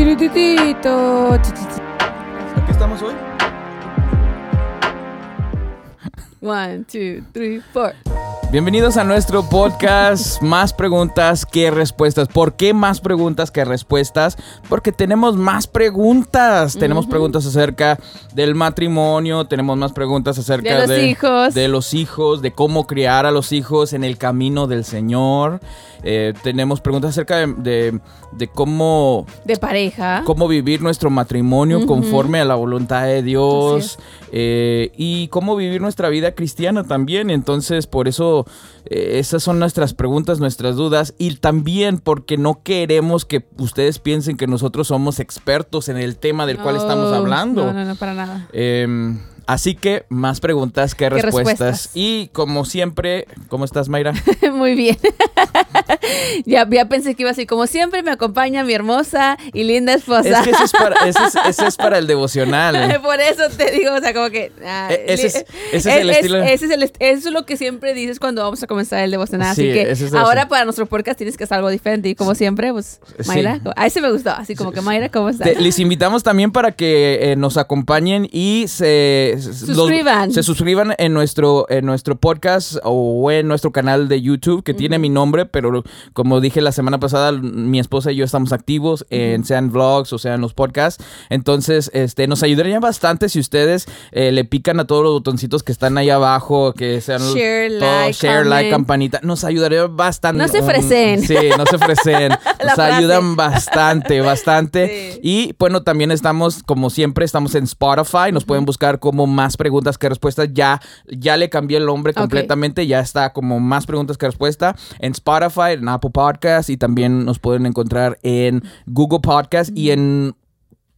Tirititito. Aquí estamos hoy. One, two, three, four. Bienvenidos a nuestro podcast Más preguntas que respuestas. ¿Por qué más preguntas que respuestas? Porque tenemos más preguntas. Tenemos preguntas acerca del matrimonio, tenemos más preguntas acerca De los hijos. de los hijos, de cómo criar a los hijos en el camino del Señor. Eh, tenemos preguntas acerca de, de- de cómo De pareja. cómo vivir nuestro matrimonio conforme a la voluntad de Dios eh, y cómo vivir nuestra vida cristiana también. Entonces, por eso eh, esas son nuestras preguntas, nuestras dudas y también porque no queremos que ustedes piensen que nosotros somos expertos en el tema del cual estamos hablando. No, no, no, para nada. Em, así que más preguntas que respuestas. respuestas. Y como siempre, ¿cómo estás, Mayra? Muy bien. ya, ya pensé que iba así. Como siempre, me acompaña mi hermosa y linda esposa. es que ese es para, ese es- ese es para el devocional. Por eso te digo, o sea, como que. ah, E- ese es- ese es el estilo. ese es el est- eso es lo que siempre dices cuando vamos a comenzar el devocional. Sí, así que ese ahora para nuestro podcast tienes que hacer algo diferente. Y como siempre, pues, Sí. Mayra. A ese me gustó. Así como que, Mayra, ¿cómo estás? Te- les invitamos también para que eh, nos acompañen y se los- se suscriban en nuestro en nuestro podcast o en nuestro canal de YouTube que tiene mi nombre, pero como dije la semana pasada, mi esposa y yo estamos activos en sean vlogs o sean los podcasts. Entonces, este nos ayudaría bastante si ustedes eh, le pican a todos los botoncitos que están ahí abajo, que sean Share, todo, like, share, like, campanita. Nos ayudaría bastante. No se Um, ofrecen. sí, no se ofrecen. Nos frase. ayudan bastante, bastante. Sí. Y bueno, también estamos, como siempre, estamos en Spotify. Nos pueden buscar como más preguntas que respuestas. Ya, ya le cambié el nombre completamente. Ya está como más preguntas que respuesta en Spotify, en Apple Podcast y también nos pueden encontrar en Google Podcast y en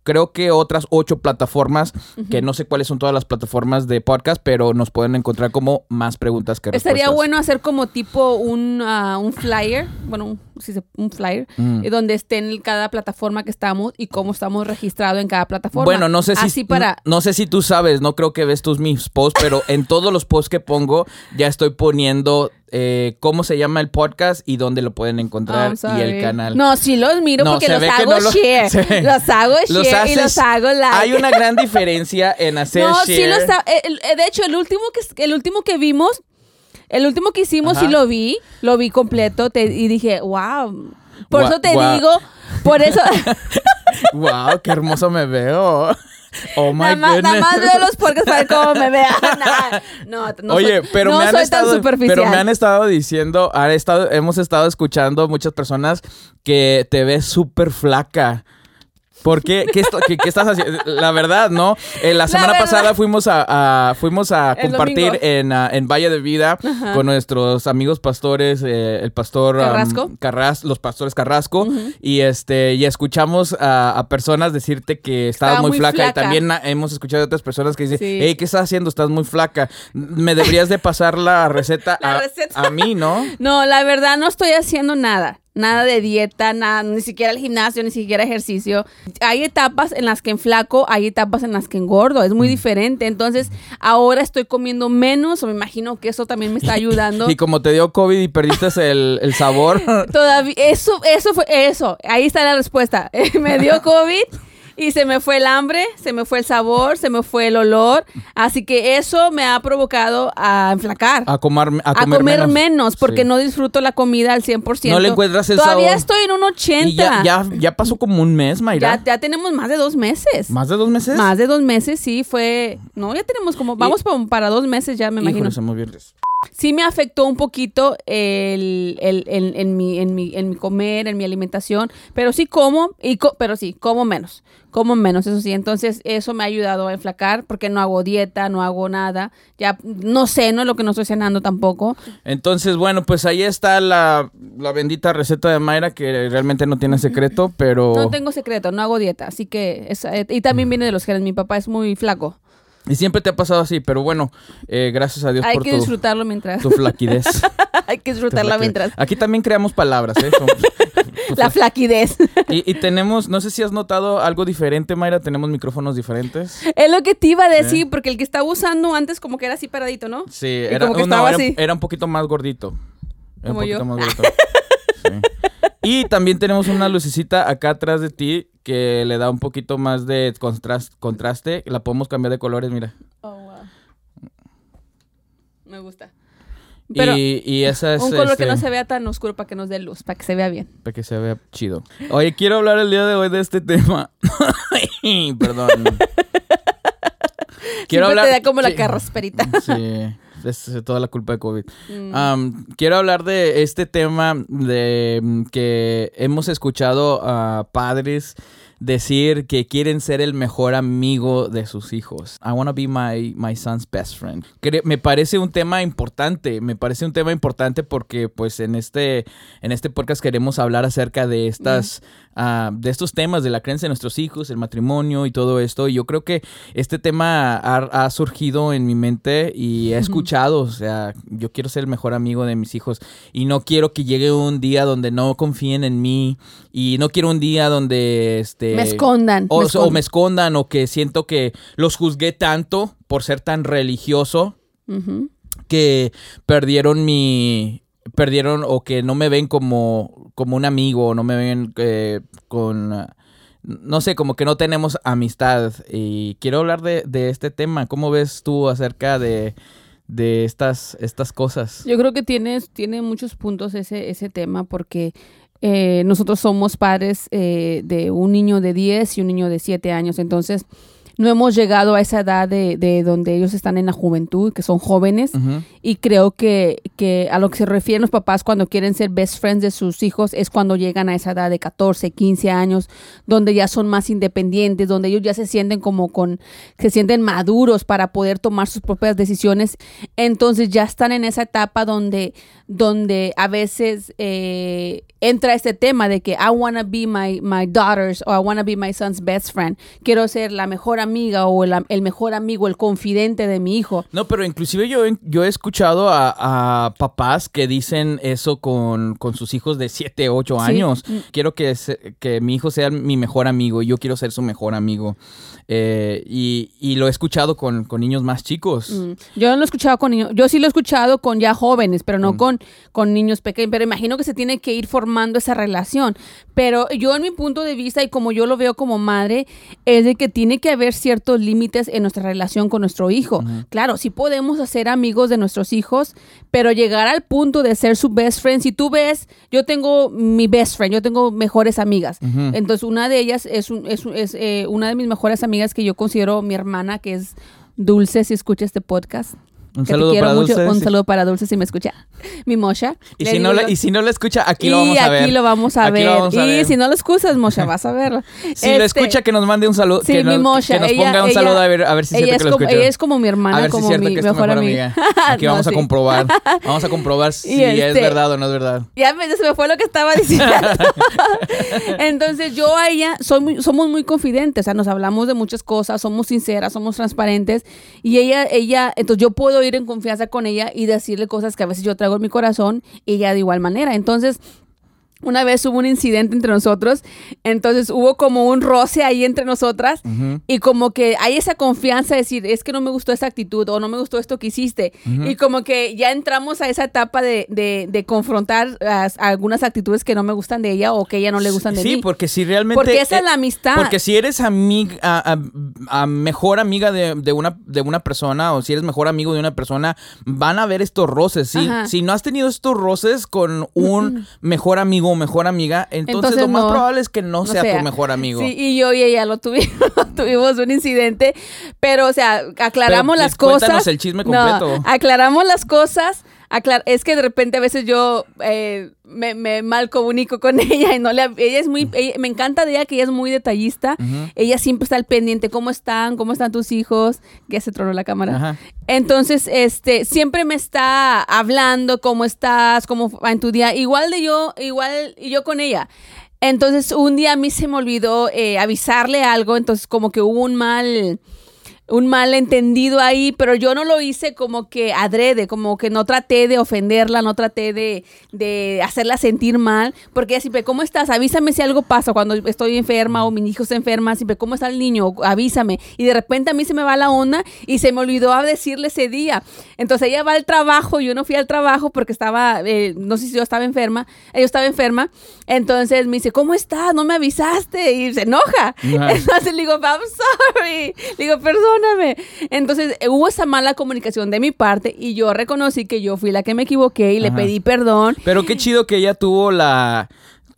creo que otras ocho plataformas, que no sé cuáles son todas las plataformas de podcast, pero nos pueden encontrar como más preguntas que respuestas. Estaría bueno hacer como tipo un, ah, un flyer, bueno, un, sí se- un flyer, Mm. eh, donde esté en cada plataforma que estamos y cómo estamos registrados en cada plataforma. Bueno, no sé si Así para... no, no sé si tú sabes, no creo que ves tus mis posts, pero en todos los posts que pongo ya estoy poniendo eh, cómo se llama el podcast y dónde lo pueden encontrar y el canal. No, sí los miro No, porque los hago no lo- share. Los hago Los share y los hago like. Hay una gran diferencia en hacer no, share. sí los ha- eh, De hecho, el último que el último que vimos, el último que hicimos Ajá. sí lo vi, lo vi completo te- y dije, wow. Por eso te digo, por eso wow, qué hermoso me veo. Oh my nada, más, nada más veo los podcasts para ver cómo me vean. No, no Oye, soy, pero no me han soy estado, tan superficial. pero me han estado diciendo, han estado, hemos estado escuchando muchas personas que te ves súper flaca. ¿Por qué? ¿Qué, esto- qué- qué estás haciendo? La verdad, ¿no? Eh, la semana pasada fuimos a, a- fuimos a compartir en, ah, en Valle de Vida con nuestros amigos pastores, eh, el pastor um, Carrasco. Carras- los pastores Carrasco, y este y escuchamos a, a personas decirte que estabas Estaba muy, muy flaca, y también hemos escuchado de otras personas que dicen, Sí. hey, ¿qué estás haciendo? Estás muy flaca. Me deberías de pasar la receta, La a, receta. a mí, ¿no? No, la verdad no estoy haciendo nada. Nada de dieta, nada, ni siquiera el gimnasio, ni siquiera ejercicio. Hay etapas en las que enflaco, hay etapas en las que engordo, es muy diferente. Entonces, ahora estoy comiendo menos, o me imagino que eso también me está ayudando. Y como te dio COVID y perdiste el, el sabor, Todavía, eso, eso fue, eso, ahí está la respuesta. me dio COVID y se me fue el hambre, se me fue el sabor, se me fue el olor. Así que eso me ha provocado a enflacar. a comer, a a comer, comer, menos, porque Sí. no disfruto la comida al 100%. No le encuentras el Todavía sabor. estoy en un 80. Y ya, ya, ya pasó como un mes, Mayra. Ya, ya tenemos más de dos meses. ¿Más de dos meses? Más de dos meses, sí, fue... No, ya tenemos como... Vamos pa- para dos meses ya, me Híjole, imagino. viernes. Sí me afectó un poquito el, el- el- en, mi, en, mi, en mi comer, en mi alimentación, pero sí como, y co- pero sí, como menos, como menos, eso sí. Entonces eso me ha ayudado a enflacar porque no hago dieta, no hago nada, ya no sé, no es lo que no estoy cenando tampoco. Entonces, bueno, pues ahí está la, la bendita receta de Mayra que realmente no tiene secreto, pero... No tengo secreto, no hago dieta, así que... es- eh, y también viene de los genes, mi papá es muy flaco. Y siempre te ha pasado así, pero bueno, eh, gracias a Dios Hay por que tu, disfrutarlo mientras... tu flaquidez. Hay que disfrutarla mientras... Aquí también creamos palabras, ¿eh? Son- La flaquidez. y, y tenemos, no sé si has notado algo diferente, Mayra, tenemos micrófonos diferentes. es lo que te iba a decir, porque el que estaba usando antes como que era así paradito, ¿no? Sí, Y era, como que no, estaba era, así. era un poquito más gordito. Era un Como poquito yo. más gordito. Sí. Y también tenemos una lucecita acá atrás de ti que le da un poquito más de contras- contraste. La podemos cambiar de colores, mira. Oh, wow. Me gusta. Pero y, y esa es un color que este, no se vea tan oscuro para que nos dé luz, para que se vea bien. para que se vea chido. Oye, quiero hablar el día de hoy de este tema. Perdón. Siempre te da como la carrasperita. Sí, es toda la culpa de COVID. Mm. Quiero hablar de este tema de mm, que hemos escuchado a padres decir que quieren ser el mejor amigo de sus hijos. I want to be my, my son's best friend. Me parece un tema importante, me parece un tema importante porque pues en este, en este podcast queremos hablar acerca de estas, ah, de estos temas de la creencia de nuestros hijos, el matrimonio y todo esto. Y yo creo que este tema ha, ha surgido en mi mente y he escuchado, o sea, yo quiero ser el mejor amigo de mis hijos y no quiero que llegue un día donde no confíen en mí y no quiero un día donde este me escondan. o, me o escondan. me escondan o que siento que los juzgué tanto por ser tan religioso que perdieron mi perdieron o que no me ven como como un amigo o no me ven eh, con no sé como que no tenemos amistad y quiero hablar de, de este tema cómo ves tú acerca de de estas estas cosas Yo creo que tienes, tiene muchos puntos ese, ese tema porque eh, nosotros somos padres eh, de un niño de 10 y un niño de 7 años, entonces no hemos llegado a esa edad de, de donde ellos están en la juventud, que son jóvenes, y creo que, que a lo que se refieren los papás cuando quieren ser best friends de sus hijos es cuando llegan a esa edad de 14, 15 años, donde ya son más independientes, donde ellos ya se sienten como con, se sienten maduros para poder tomar sus propias decisiones. Entonces ya están en esa etapa donde, donde a veces eh, entra este tema de que I wanna be my, my daughter's o I wanna be my son's best friend. Quiero ser la mejor amiga o el, el mejor amigo, el confidente de mi hijo. No, pero inclusive yo, yo he escuchado a, a papás que dicen eso con, con sus hijos de 7, 8 Sí. años. Mm. Quiero que, se- que mi hijo sea mi mejor amigo y yo quiero ser su mejor amigo. Eh, y, y lo he escuchado con, con niños más chicos. Mm, Yo no lo he escuchado con niños, yo sí lo he escuchado con ya jóvenes, pero no Mm. con, con niños pequeños, pero imagino que se tiene que ir formando esa relación. Pero yo en mi punto de vista y como yo lo veo como madre, es de que tiene que haber ciertos límites en nuestra relación con nuestro hijo. Claro, sí podemos hacer amigos de nuestros hijos, pero llegar al punto de ser su best friend, si tú ves, yo tengo mi best friend, yo tengo mejores amigas. Entonces una de ellas es, un- es, un- es, eh, una de mis mejores amigas que yo considero mi hermana, que es Dulce, si escucha este podcast. Un que te saludo quiero para mucho. Dulce. Un sí. saludo para Dulce si me escucha. Mi Mosha. Y si, no yo- y si no lo escucha, aquí y lo vamos a ver. aquí lo vamos a ver. lo vamos a y ver. si no lo excusas, Mosha, vas a verlo. Si lo Este, escucha, que nos mande un saludo. Sí, que, mi nos, Mosha. que nos ella- ponga un ella- saludo a ver, a ver si ella, es que lo como, escuchó. ella es como mi hermana, a ver si como mi mejor, amiga. Aquí No, vamos a comprobar. Vamos a comprobar si Y es este- verdad o no es verdad. Ya se me fue lo que estaba diciendo. Entonces yo a ella soy muy- somos muy confidentes, o sea, nos hablamos de muchas cosas, somos sinceras, somos transparentes y ella, ella, entonces yo puedo ir en confianza con ella y decirle cosas que a veces yo traigo en mi corazón y ella de igual manera. Entonces una vez hubo un incidente entre nosotros, entonces hubo como un roce ahí entre nosotras Ujú. y como que hay esa confianza de decir, es que no me gustó esta actitud o no me gustó esto que hiciste. Ujú. Y como que ya entramos a esa etapa de, de, de confrontar algunas actitudes que no me gustan de ella o que ella no le gustan de sí, mí. porque si realmente... Porque esa es eh, la amistad. Porque si eres amiga, a- mejor amiga de, de una, de una persona o si eres mejor amigo de una persona, van a haber estos roces. Si, si no has tenido estos roces con un mejor amigo mejor amiga, entonces, Entonces lo más no- probable es que no, no sea, sea. tu mejor amigo. Sí, y yo y ella lo tuvimos, tuvimos un incidente, pero o sea, aclaramos Pero, las cosas. el chisme No, completo. aclaramos las cosas. Aclar- es que de repente a veces yo eh, me, me mal comunico con ella y no le ella es muy ella- me encanta de ella que ella es muy detallista. Ella siempre está al pendiente, ¿cómo están? ¿Cómo están tus hijos? Ya se tronó la cámara. Ajá. Entonces, este, siempre me está hablando cómo estás, cómo va en tu día, igual de yo, igual y yo con ella. Entonces, un día a mí se me olvidó eh, avisarle algo, entonces como que hubo un mal, un malentendido ahí, pero yo no lo hice como que adrede, como que no traté de ofenderla, no traté de, de hacerla sentir mal, porque siempre, ¿cómo estás? Avísame si algo pasa cuando estoy enferma o mi hijo se enferma, siempre, ¿cómo está el niño? Avísame. Y de repente a mí se me va la onda y se me olvidó decirle ese día. Entonces ella va al trabajo, yo no fui al trabajo porque estaba, eh, no sé si yo estaba enferma, ella estaba enferma, entonces me dice, ¿cómo estás? No me avisaste y se enoja. Entonces le digo, I'm sorry. Le digo, perdóname. Entonces eh, hubo esa mala comunicación de mi parte y yo reconocí que yo fui la que me equivoqué y le pedí perdón. Pero qué chido que ella tuvo la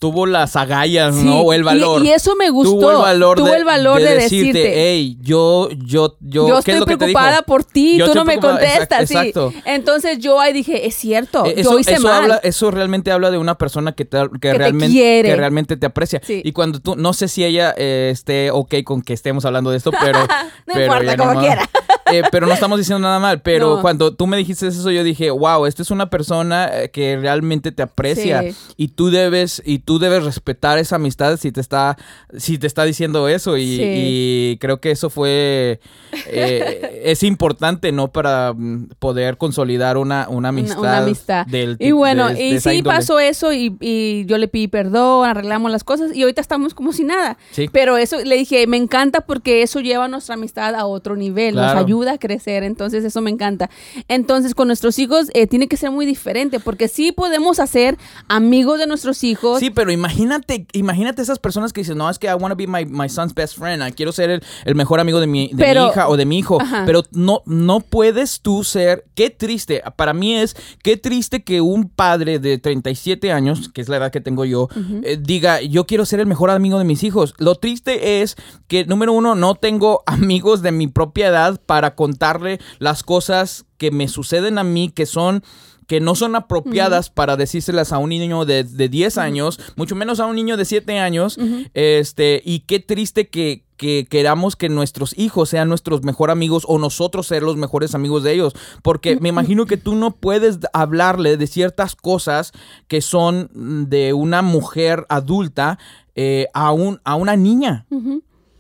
tuvo las agallas, ¿no? O el valor. Y, eso me gustó. Tuvo el valor, tuvo de, el valor de, decirte, hey, yo, yo, yo, yo estoy preocupada por ti, yo tú no me contestas. Exacto, sí. Entonces yo ahí dije, es cierto, eso, yo hice eso mal. Habla, eso realmente habla de una persona que, te, que, que realmente, te quiere. que realmente te aprecia. Sí. Y cuando tú, no sé si ella eh, esté ok con que estemos hablando de esto, pero... no pero importa, como quiera. Eh, pero no estamos diciendo nada mal. Pero No. cuando tú me dijiste eso, yo dije, wow, esta es una persona eh, que realmente te aprecia. Sí. Y tú debes, y tú debes respetar esa amistad si te está, si te está diciendo eso. Y, Sí. y creo que eso fue eh, es importante, ¿no? Para mm, poder consolidar una, una amistad. una amistad. Del, Y bueno, de- de y sí índole. pasó eso y, y yo le pedí perdón, arreglamos las cosas y ahorita estamos como si nada. Sí. Pero eso le dije, me encanta porque eso lleva nuestra amistad a otro nivel, Claro. nos ayuda a crecer, entonces eso me encanta. Entonces con nuestros hijos eh, tiene que ser muy diferente porque sí podemos hacer amigos de nuestros hijos. Sí, pero imagínate, imagínate esas personas que dicen, no, es que I want to be my, my son's best friend, ah, quiero ser el, el mejor amigo de, mi, de Pero- mi hija o de mi hijo, Ajá. pero no, no puedes tú ser, qué triste, para mí es, qué triste que un padre de 37 años, que es la edad que tengo yo, eh, diga, yo quiero ser el mejor amigo de mis hijos. Lo triste es que, número uno, no tengo amigos de mi propia edad para contarle las cosas que me suceden a mí, que son que no son apropiadas para decírselas a un niño de, de 10 años, mucho menos a un niño de 7 años. este, y qué triste que, que queramos que nuestros hijos sean nuestros mejores amigos o nosotros ser los mejores amigos de ellos. Porque me imagino que tú no puedes hablarle de ciertas cosas que son de una mujer adulta eh, a, un, a una niña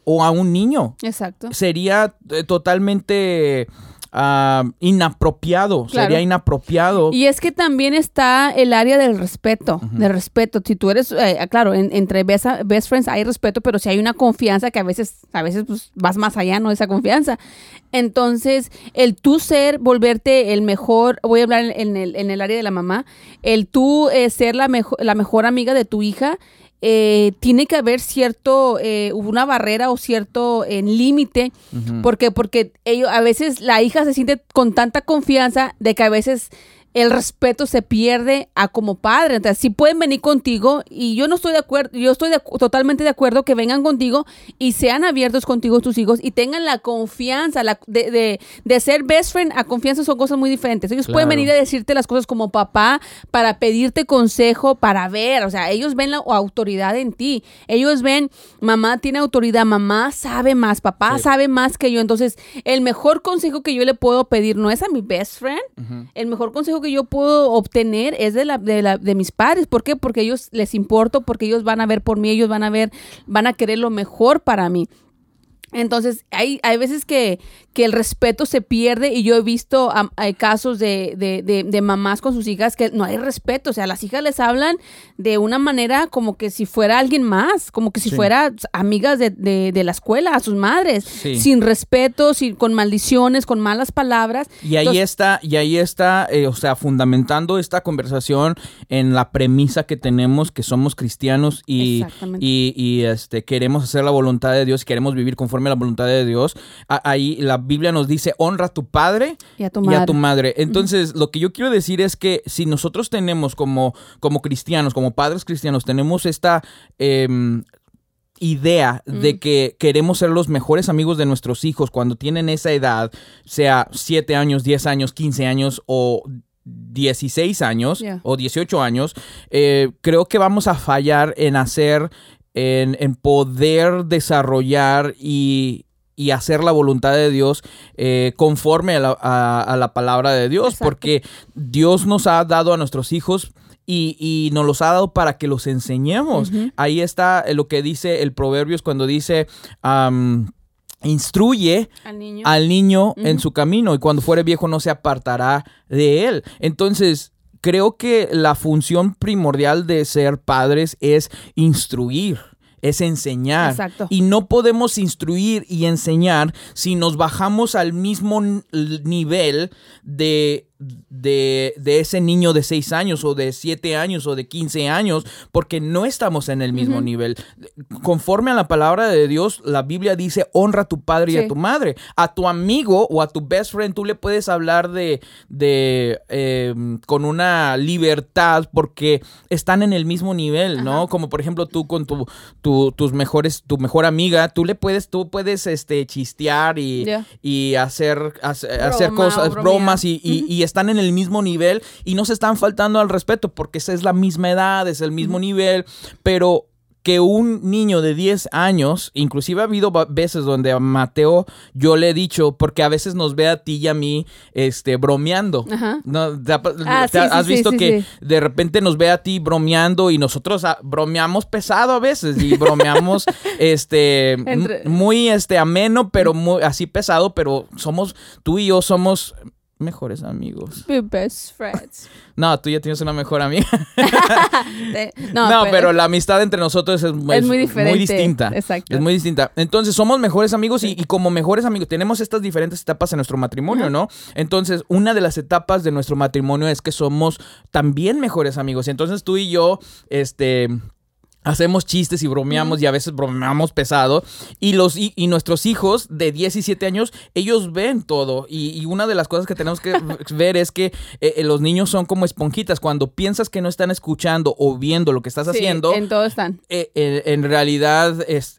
o a un niño. Exacto. Sería eh, totalmente ah, inapropiado. Claro. Sería inapropiado. Y es que también está el área del respeto, del respeto. Si tú eres, eh, claro, en- entre best, best friends hay respeto, pero si hay una confianza que a veces, a veces pues, vas más allá, ¿no? Esa confianza. Entonces, el tú ser, volverte el mejor, voy a hablar en el, en el área de la mamá, el tú eh, ser la, mejo- la mejor amiga de tu hija, eh, tiene que haber cierto, eh, una barrera o cierto eh, límite, porque porque ellos, a veces la hija se siente con tanta confianza de que a veces el respeto se pierde a como padre. Entonces, si pueden venir contigo y yo no estoy de acuerdo, yo estoy de totalmente de acuerdo que vengan contigo y sean abiertos contigo tus hijos y tengan la confianza la, de, de, de ser best friend a confianza son cosas muy diferentes. Ellos pueden venir a decirte las cosas como papá para pedirte consejo, para ver, o sea, ellos ven la autoridad en ti. Ellos ven, mamá tiene autoridad, mamá sabe más, papá Sí. sabe más que yo. Entonces, el mejor consejo que yo le puedo pedir no es a mi best friend, el mejor consejo que yo puedo obtener es de, la, de, la- de mis padres. ¿Por qué? Porque ellos les importo, porque ellos van a ver por mí, ellos van a ver, van a querer lo mejor para mí. Entonces, hay, hay veces que, que el respeto se pierde y yo he visto hay casos de, de, de, de mamás con sus hijas que no hay respeto. O sea, las hijas les hablan de una manera como que si fuera alguien más, como que si Sí. fuera amigas de, la escuela, a sus madres, Sí. sin respeto, sin, con maldiciones, con malas palabras. Y ahí Entonces, está, y ahí está, eh, o sea, fundamentando esta conversación en la premisa que tenemos que somos cristianos y, y, y, este, queremos hacer la voluntad de Dios, queremos vivir conforme a la voluntad de Dios. Ahí la Biblia nos dice, honra a tu padre Y a tu y madre. a tu madre. Entonces, lo que yo quiero decir es que si nosotros tenemos como, como cristianos, como padres cristianos, tenemos esta... em, idea de Mm. que queremos ser los mejores amigos de nuestros hijos cuando tienen esa edad, sea 7 años, 10 años, 15 años o 16 años Yeah. o 18 años, eh, creo que vamos a fallar en hacer, en, en poder desarrollar y, y hacer la voluntad de Dios eh, conforme a la, a- a la palabra de Dios, Exacto. porque Dios nos ha dado a nuestros hijos y, y nos los ha dado para que los enseñemos. Ahí está eh, lo que dice el Proverbios cuando dice... instruye Al niño. al niño en su camino y cuando fuere viejo no se apartará de él. Entonces, creo que la función primordial de ser padres es instruir. Es enseñar. Exacto. Y no podemos instruir y enseñar si nos bajamos al mismo nivel de, de, de ese niño de 6 años o de 7 años o de 15 años, porque no estamos en el mismo nivel. Conforme a la palabra de Dios, la Biblia dice, honra a tu padre y a tu madre. A tu amigo o a tu best friend tú le puedes hablar de, de eh, con una libertad porque están en el mismo nivel, ¿no? Como por ejemplo tú con tu, tu- tus mejores, tu mejor amiga, tú le puedes, tú puedes este, chistear y, y hacer, hacer, Broma cosas, bromas y, y- y están en el mismo nivel y no se están faltando al respeto porque esa es la misma edad, es el mismo nivel, pero que un niño de 10 años, inclusive ha habido veces donde a Mateo yo le he dicho, porque a veces nos ve a ti y a mí este, bromeando. Ajá. ¿No? ¿Te ha- Ah, te sí, has sí, visto sí, que de repente nos ve a ti bromeando y nosotros ah, bromeamos pesado a veces y bromeamos este Entre- muy este ameno, pero muy así pesado, pero somos tú y yo somos mejores amigos. Be best friends. No, tú ya tienes una mejor amiga. No, no, pero, la amistad entre nosotros es, es muy diferente. distinta. Exacto. Es muy distinta. Entonces, somos mejores amigos y, y como mejores amigos tenemos estas diferentes etapas en nuestro matrimonio. ¿no? Entonces, una de las etapas de nuestro matrimonio es que somos también mejores amigos. Y entonces tú y yo, este... Hacemos chistes y bromeamos y a veces bromeamos pesado. Y, los, y, y nuestros hijos de 17 años, ellos ven todo. Y, y una de las cosas que tenemos que ver es que eh, eh, los niños son como esponjitas. Cuando piensas que no están escuchando o viendo lo que estás Sí, haciendo, En todo están. eh, eh, en realidad es,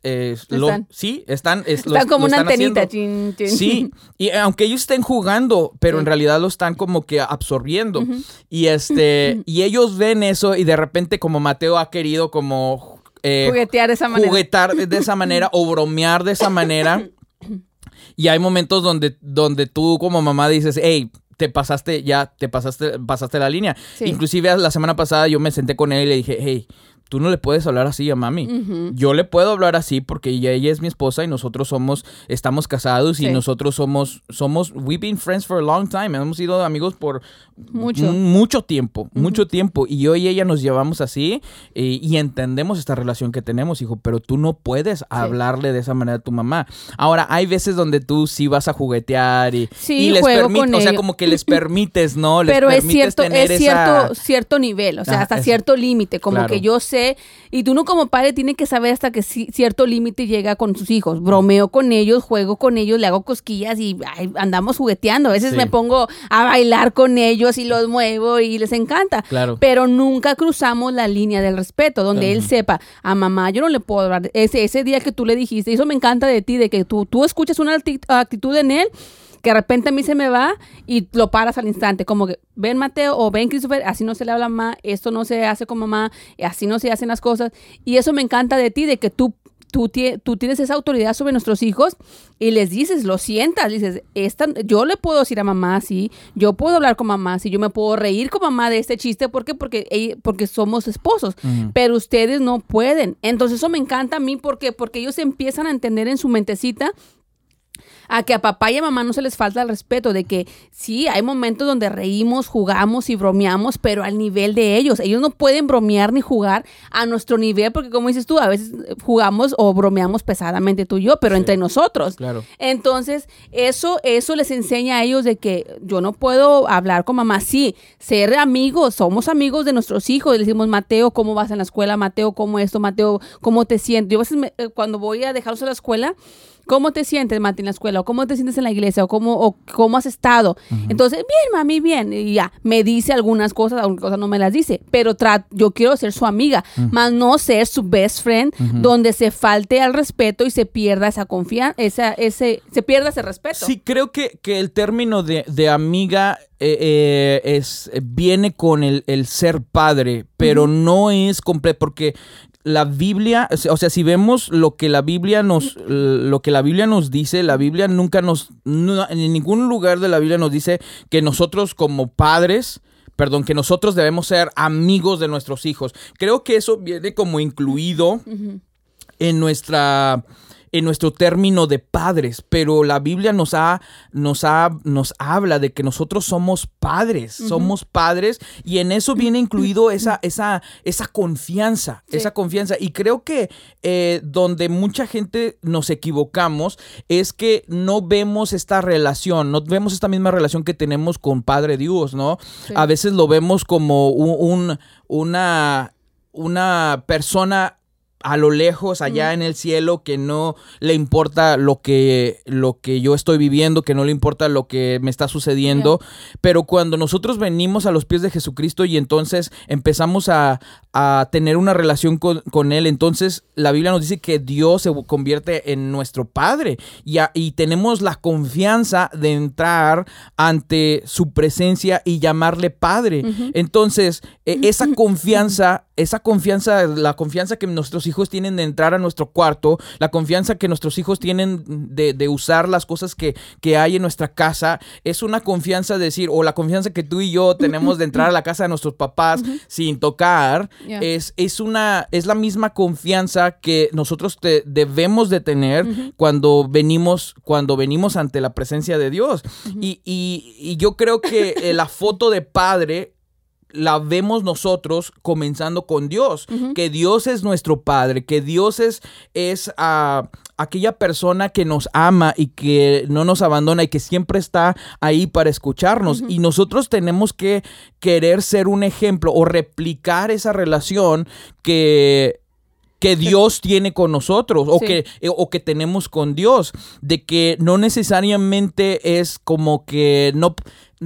lo- Están. sí están es- Están como una están antenita. chin, chin. Sí, y aunque ellos estén jugando, pero Sí. en realidad lo están como que absorbiendo. Y este, y ellos ven eso y de repente como Mateo ha querido como eh, Juguetear de esa manera. juguetar de esa manera o bromear de esa manera. Y hay momentos donde, donde tú como mamá dices, hey, te pasaste, ya te pasaste, pasaste la línea. Sí. Inclusive la semana pasada yo me senté con él y le dije, hey, tú no le puedes hablar así a mami. Yo le puedo hablar así porque ella, ella es mi esposa y nosotros somos, estamos casados y nosotros somos, somos, we've been friends for a long time. Hemos sido amigos por Mucho. mucho tiempo, mucho tiempo. Y yo y ella nos llevamos así eh, y entendemos esta relación que tenemos, hijo, pero tú no puedes hablarle de esa manera a tu mamá. Ahora, hay veces donde tú sí vas a juguetear y, Sí, y les permites, o sea, ellos. como que les permites, ¿no? Les pero es permites cierto, tener es esa- cierto, cierto nivel, o sea, Ajá, hasta cierto límite, como Claro. que yo sé, y tú no como padre tienes que saber hasta que ci- cierto límite llega con sus hijos. Bromeo con ellos, juego con ellos, le hago cosquillas y ay, andamos jugueteando. A veces Sí. me pongo a bailar con ellos y los muevo y les encanta. Claro. Pero nunca cruzamos la línea del respeto, donde él sepa, a mamá yo no le puedo hablar. Ese, ese día que tú le dijiste, eso me encanta de ti, de que tú, tú escuchas una acti- actitud en él que de repente a mí se me va y lo paras al instante, como que ven Mateo o ven Christopher, así no se le habla mamá, esto no se hace con mamá, así no se hacen las cosas. Y eso me encanta de ti, de que tú, tú, tie- tú tienes esa autoridad sobre nuestros hijos y les dices, lo sientas, dices, esta, yo le puedo decir a mamá así, yo puedo hablar con mamá así, yo me puedo reír con mamá de este chiste, ¿por qué? Porque, porque somos esposos, pero ustedes no pueden. Entonces eso me encanta a mí porque, porque ellos empiezan a entender en su mentecita a que a papá y a mamá no se les falta el respeto, de que sí, hay momentos donde reímos, jugamos y bromeamos, pero al nivel de ellos. Ellos no pueden bromear ni jugar a nuestro nivel, porque como dices tú, a veces eh, jugamos o bromeamos pesadamente tú y yo, pero Sí. entre nosotros. Claro. Entonces, eso, eso les enseña a ellos de que yo no puedo hablar con mamá. Sí, ser amigos, somos amigos de nuestros hijos. Le decimos, Mateo, ¿cómo vas en la escuela? Mateo, ¿cómo esto? Mateo, ¿cómo te sientes? Yo a veces me- eh, cuando voy a dejarlos a la escuela, ¿cómo te sientes, Mati, en la escuela? ¿O cómo te sientes en la iglesia? ¿O cómo, o cómo has estado? Entonces, bien, mami, bien. Y ya, me dice algunas cosas, algunas cosas no me las dice. Pero yo quiero ser su amiga, más no ser su best friend, donde se falte al respeto y se pierda esa confianza, esa, ese, se pierda ese respeto. Sí, creo que, que el término de, de amiga eh, eh, es, viene con el, el ser padre, pero no es completo, porque la Biblia, o sea, si vemos lo que la Biblia nos, lo que la Biblia nos dice, la Biblia nunca nos, no- en ningún lugar de la Biblia nos dice que nosotros como padres, perdón, que nosotros debemos ser amigos de nuestros hijos. Creo que eso viene como incluido en nuestra en nuestro término de padres, pero la Biblia nos ha, nos ha, nos habla de que nosotros somos padres, somos padres, y en eso viene incluido esa, esa, esa confianza, esa confianza. Y creo que eh, donde mucha gente nos equivocamos es que no vemos esta relación, no vemos esta misma relación que tenemos con Padre Dios, ¿no? A veces lo vemos como un, una, una persona a lo lejos, allá en el cielo, que no le importa lo que, lo que yo estoy viviendo, que no le importa lo que me está sucediendo. Pero cuando nosotros venimos a los pies de Jesucristo y entonces empezamos a, a tener una relación con, Él, entonces la Biblia nos dice que Dios se convierte en nuestro Padre y, y tenemos la confianza de entrar ante su presencia y llamarle Padre. Entonces, e, esa confianza, esa confianza, la confianza que nuestros hijos tienen de entrar a nuestro cuarto, la confianza que nuestros hijos tienen de, usar las cosas que, que, hay en nuestra casa, es una confianza de decir, o la confianza que tú y yo tenemos de entrar a la casa de nuestros papás sin tocar, es, es, una, es la misma confianza que nosotros debemos de tener cuando venimos, cuando venimos ante la presencia de Dios. y, y, yo creo que eh, la foto de padre la vemos nosotros comenzando con Dios, que Dios es nuestro Padre, que Dios es, es ah, aquella persona que nos ama y que no nos abandona y que siempre está ahí para escucharnos. Y nosotros tenemos que querer ser un ejemplo o replicar esa relación que que Dios tiene con nosotros o, que, eh, o que tenemos con Dios, de que no necesariamente es como que no,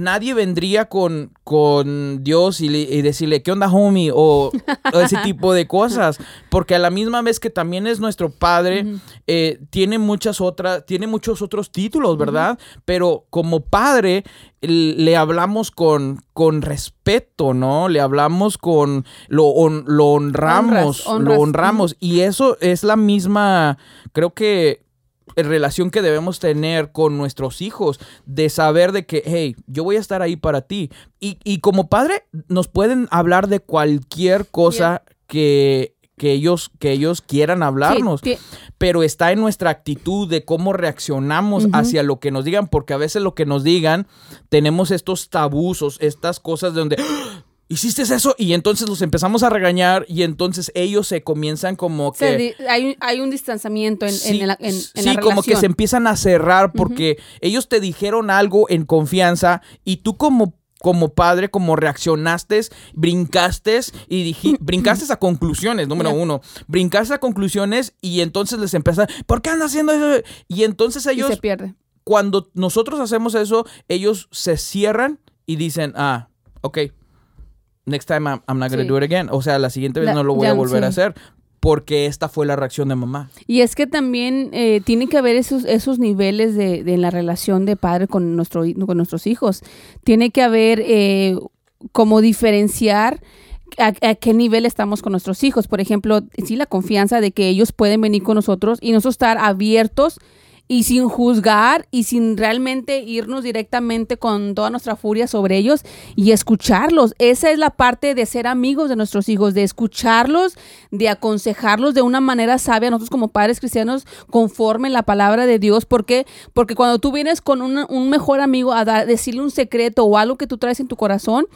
nadie vendría con, con Dios y, decirle, ¿qué onda, homie? O, ese tipo de cosas. Porque a la misma vez que también es nuestro padre, eh, tiene muchas otras, tiene muchos otros títulos, ¿verdad? Pero como padre, le hablamos con, con respeto, ¿no? Le hablamos con, lo, lo honramos, lo honramos. Y eso es la misma, creo que relación que debemos tener con nuestros hijos, de saber de que, hey, yo voy a estar ahí para ti. Y, como padre, nos pueden hablar de cualquier cosa que, que, ellos, que ellos quieran hablarnos. pero está en nuestra actitud de cómo reaccionamos hacia lo que nos digan, porque a veces lo que nos digan, tenemos estos tabusos, estas cosas de donde hiciste eso y entonces los empezamos a regañar y entonces ellos se comienzan como que... hay, un distanciamiento en, en, la, en, sí, como que se empiezan a cerrar porque ellos te dijeron algo en confianza y tú como como padre, como reaccionaste, brincaste y dijiste, brincaste a conclusiones, número uno, brincaste a conclusiones y entonces les empezaron, ¿por qué andan haciendo eso? Y entonces ellos... se pierde. Cuando nosotros hacemos eso, ellos se cierran y dicen, ah, ok, next time I'm, not gonna do it again. O sea, la siguiente vez no lo voy a volver a hacer porque esta fue la reacción de mamá. Y es que también eh, tiene que haber esos, esos niveles de, de, la relación de padre con, nuestro, con nuestros hijos. Tiene que haber eh, como diferenciar a, a, qué nivel estamos con nuestros hijos. Por ejemplo, sí, la confianza de que ellos pueden venir con nosotros y nosotros estar abiertos y sin juzgar y sin realmente irnos directamente con toda nuestra furia sobre ellos y escucharlos. Esa es la parte de ser amigos de nuestros hijos, de escucharlos, de aconsejarlos de una manera sabia, nosotros como padres cristianos, conforme la palabra de Dios. ¿Por qué? Porque cuando tú vienes con un, mejor amigo a decirle un secreto o algo que tú traes en tu corazón,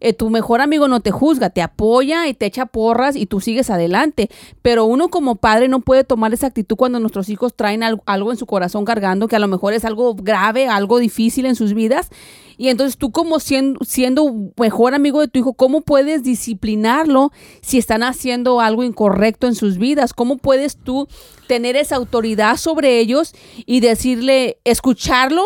eh, tu mejor amigo no te juzga, te apoya y te echa porras y tú sigues adelante. Pero uno como padre no puede tomar esa actitud cuando nuestros hijos traen algo, en su corazón cargando, que a lo mejor es algo grave, algo difícil en sus vidas. Y entonces tú como siendo, siendo mejor amigo de tu hijo, ¿cómo puedes disciplinarlo si están haciendo algo incorrecto en sus vidas? ¿Cómo puedes tú tener esa autoridad sobre ellos y decirle, escucharlo?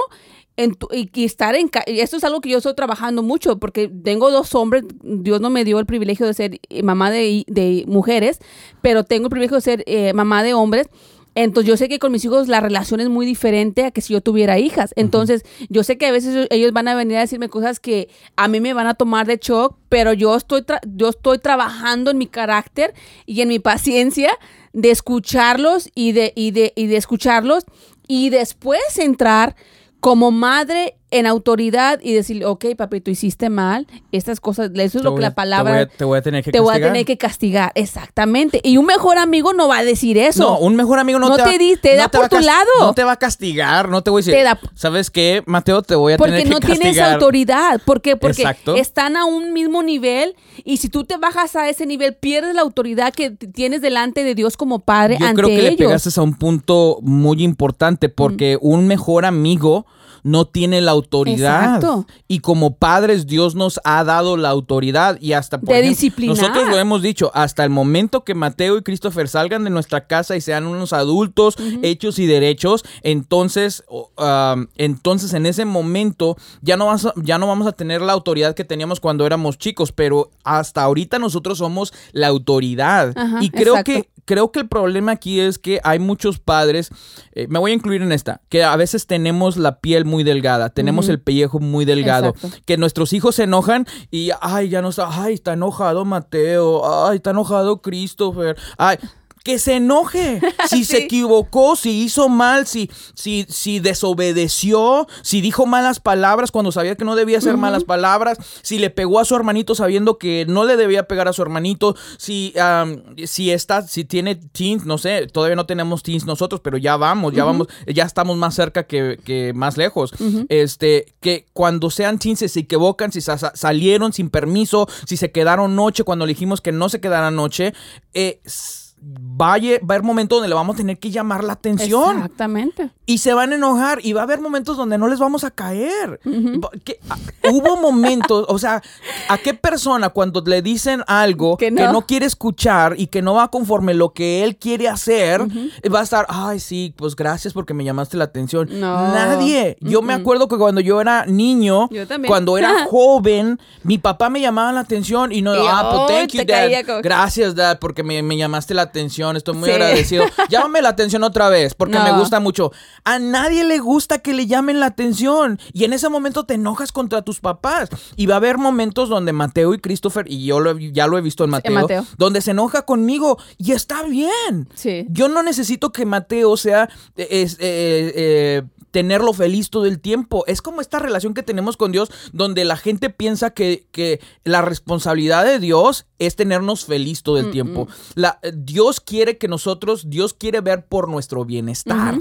Y, estar en y esto es algo que yo estoy trabajando mucho porque tengo dos hombres Dios no me dio el privilegio de ser eh, mamá de, de mujeres pero tengo el privilegio de ser eh, mamá de hombres entonces yo sé que con mis hijos la relación es muy diferente a que si yo tuviera hijas. Entonces yo sé que a veces ellos van a venir a decirme cosas que a mí me van a tomar de shock, pero yo estoy, yo estoy trabajando en mi carácter y en mi paciencia de escucharlos y de, y de, y de escucharlos y después entrar como madre en autoridad y decirle, ok, papi, tú hiciste mal, estas cosas, eso es lo que la palabra... Te voy a, te voy a tener que te voy a castigar. tener que castigar, exactamente. Y un mejor amigo no va a decir eso. No, un mejor amigo no, No te, te va- te da va por tu lado. No te va a castigar, no te voy a decir. Te da- ¿Sabes qué, Mateo? Te voy a Porque tener que no castigar. tienes autoridad. ¿Por qué? Porque Exacto. están a un mismo nivel y si tú te bajas a ese nivel, pierdes la autoridad que tienes delante de Dios como padre Yo ante creo que le ellos. pegaste a un punto muy importante porque un mejor amigo no tiene la autoridad. Exacto. Y como padres, Dios nos ha dado la autoridad y hasta por De ejemplo, disciplinar. Nosotros lo hemos dicho, hasta el momento que Mateo y Christopher salgan de nuestra casa y sean unos adultos hechos y derechos, entonces, entonces en ese momento ya no, vas a- ya no vamos a tener la autoridad que teníamos cuando éramos chicos, pero hasta ahorita nosotros somos la autoridad. Ajá, y creo exacto. que creo que el problema aquí es que hay muchos padres, eh, me voy a incluir en esta, que a veces tenemos la piel muy delgada, tenemos el pellejo muy delgado, Exacto. que nuestros hijos se enojan y, ay, ya no está, ay, está enojado Mateo, ay, está enojado Christopher, ay. Que se enoje. Si se equivocó, si hizo mal, si, si, si desobedeció, si dijo malas palabras cuando sabía que no debía hacer malas palabras, si le pegó a su hermanito sabiendo que no le debía pegar a su hermanito, si, am, si está, si tiene teens, no sé, todavía no tenemos teens nosotros, pero ya vamos, ya vamos, ya estamos más cerca que, que más lejos. Este, que cuando sean teens si se equivocan, si sa- sa- salieron sin permiso, si se quedaron noche cuando le dijimos que no se quedaran noche, eh, s- vaya, va a haber momentos donde le vamos a tener que llamar la atención. Exactamente. Y se van a enojar y va a haber momentos donde no les vamos a caer. Va- que- a- hubo momentos, o sea, ¿a qué persona cuando le dicen algo Que que no. quiere escuchar y que no va conforme lo que él quiere hacer, va a estar, ay, sí, pues gracias porque me llamaste la atención? No. Nadie. Yo me acuerdo que cuando yo era niño, Yo cuando era joven, mi papá me llamaba la atención y no, Y, ah, oh, pues thank you, dad. Gracias, dad, porque me, me llamaste la atención. Estoy muy Sí. agradecido. Llámame la atención otra vez porque me gusta mucho. A nadie le gusta que le llamen la atención. Y en ese momento te enojas contra tus papás. Y va a haber momentos donde Mateo y Christopher, y yo lo ya lo he visto en Mateo, Mateo. donde se enoja conmigo. Y está bien. Sí. Yo no necesito que Mateo sea eh, es, eh, eh, tenerlo feliz todo el tiempo. Es como esta relación que tenemos con Dios, donde la gente piensa que, que la responsabilidad de Dios es tenernos feliz todo el tiempo. La, eh, Dios quiere que nosotros, Dios quiere ver por nuestro bienestar.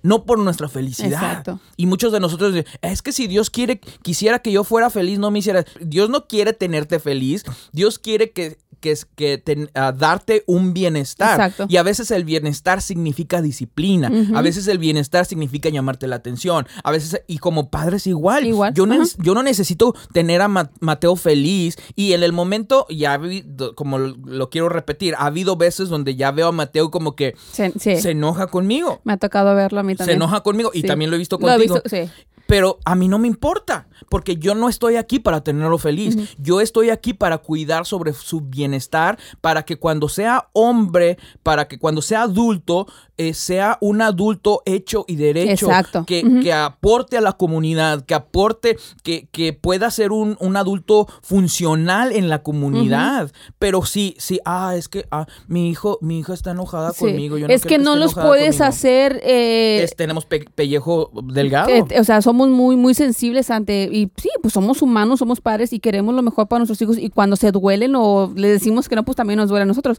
No por nuestra felicidad. Exacto. Y muchos de nosotros dicen, es que si Dios quiere, quisiera que yo fuera feliz, no me hiciera. Dios no quiere tenerte feliz. Dios quiere que, que, es- que ten- ah, darte un bienestar. Exacto. Y a veces el bienestar significa disciplina. A veces el bienestar significa llamarte la atención. A veces, y como padres igual. Igual, Yo, no, ajá. yo no necesito tener a Ma- Mateo feliz. Y en el momento, ya ha habido, como lo, lo quiero repetir, ha habido veces donde ya veo a Mateo como que Se- sí. se enoja conmigo. Me ha tocado verlo a mí Se también. enoja conmigo. Y Sí. también lo he visto Lo he contigo. visto, sí. Pero a mí no me importa, porque yo no estoy aquí para tenerlo feliz. Yo estoy aquí para cuidar sobre su bienestar, para que cuando sea hombre, para que cuando sea adulto, eh, sea un adulto hecho y derecho. Exacto. Que, que aporte a la comunidad, que aporte, que, que pueda ser un, un adulto funcional en la comunidad. Pero sí, sí, ah, es que ah, mi hijo, mi hija está enojada Sí. conmigo. yo no es que no los puedes conmigo. hacer. eh, Es- tenemos pe- pellejo delgado. Eh, o sea, somos muy, muy sensibles ante, y sí, pues somos humanos, somos padres y queremos lo mejor para nuestros hijos y cuando se duelen o le decimos que no, pues también nos duele a nosotros.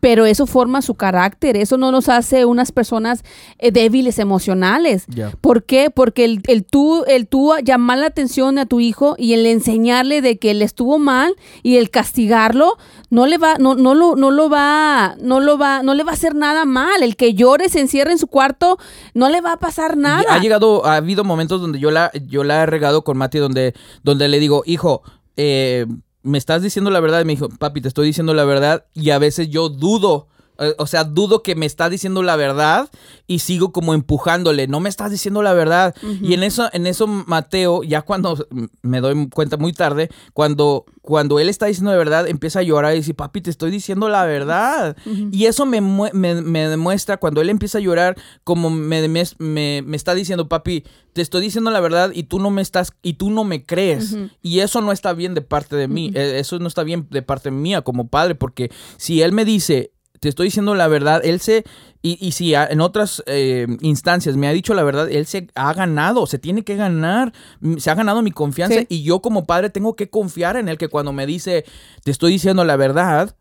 Pero eso forma su carácter, eso no nos hace unas personas eh, débiles emocionales. ¿Por qué? Porque el, el tú, el tú llamar la atención a tu hijo y el enseñarle de que él estuvo mal y el castigarlo, no le va, no, no lo, no lo va, no lo va, no le va a hacer nada mal. El que llore, se encierre en su cuarto, no le va a pasar nada. Ha llegado, ha habido momentos donde yo la, yo la he regado con Mati, donde, donde le digo, hijo, eh, me estás diciendo la verdad. Y me dijo, papi, te estoy diciendo la verdad. Y a veces yo dudo. Eh, O sea, dudo que me está diciendo la verdad y sigo como empujándole. No me estás diciendo la verdad. Y en eso, en eso, Mateo, ya cuando me doy cuenta muy tarde, cuando, cuando él está diciendo la verdad, empieza a llorar y dice, papi, te estoy diciendo la verdad. Y eso me, me, me demuestra cuando él empieza a llorar, como me, me, me- me está diciendo, papi, te estoy diciendo la verdad y tú no me estás, y tú no me crees. Y eso no está bien de parte de mí. Eh, Eso no está bien de parte mía como padre, porque si él me dice, te estoy diciendo la verdad, él se, y, y si en otras eh, instancias me ha dicho la verdad, él se ha ganado, se tiene que ganar, se ha ganado mi confianza Sí. y yo como padre tengo que confiar en él que cuando me dice, te estoy diciendo la verdad,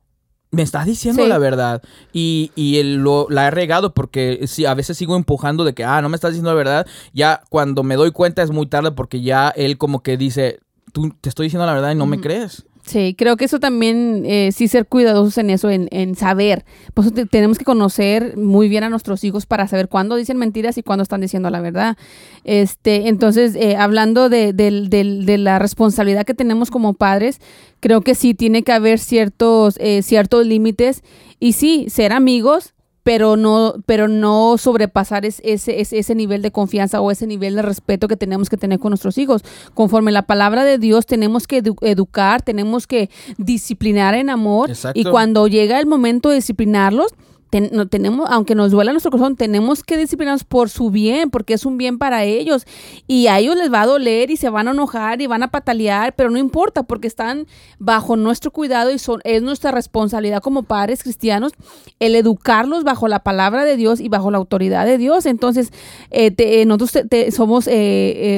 me estás diciendo Sí. la verdad. Y, y él lo, la he regado porque sí, a veces sigo empujando de que, ah, no me estás diciendo la verdad. Ya cuando me doy cuenta es muy tarde porque ya él como que dice, tú te estoy diciendo la verdad y no me crees. Sí, creo que eso también, eh, sí ser cuidadosos en eso, en, en saber. Por te- tenemos que conocer muy bien a nuestros hijos para saber cuándo dicen mentiras y cuándo están diciendo la verdad. Este, entonces, eh, hablando de la responsabilidad que tenemos como padres, creo que sí tiene que haber ciertos, eh, ciertos límites y sí, ser amigos, pero no, pero no sobrepasar es- ese, ese, ese nivel de confianza o ese nivel de respeto que tenemos que tener con nuestros hijos. Conforme la palabra de Dios, tenemos que edu- educar, tenemos que disciplinar en amor. Exacto. Y cuando llega el momento de disciplinarlos, ten- no, tenemos, aunque nos duela nuestro corazón, tenemos que disciplinarlos por su bien, porque es un bien para ellos. Y a ellos les va a doler y se van a enojar y van a patalear, pero no importa, porque están bajo nuestro cuidado y son, es nuestra responsabilidad como padres cristianos el educarlos bajo la palabra de Dios y bajo la autoridad de Dios. Entonces, eh, te- eh, nosotros te- somos, eh,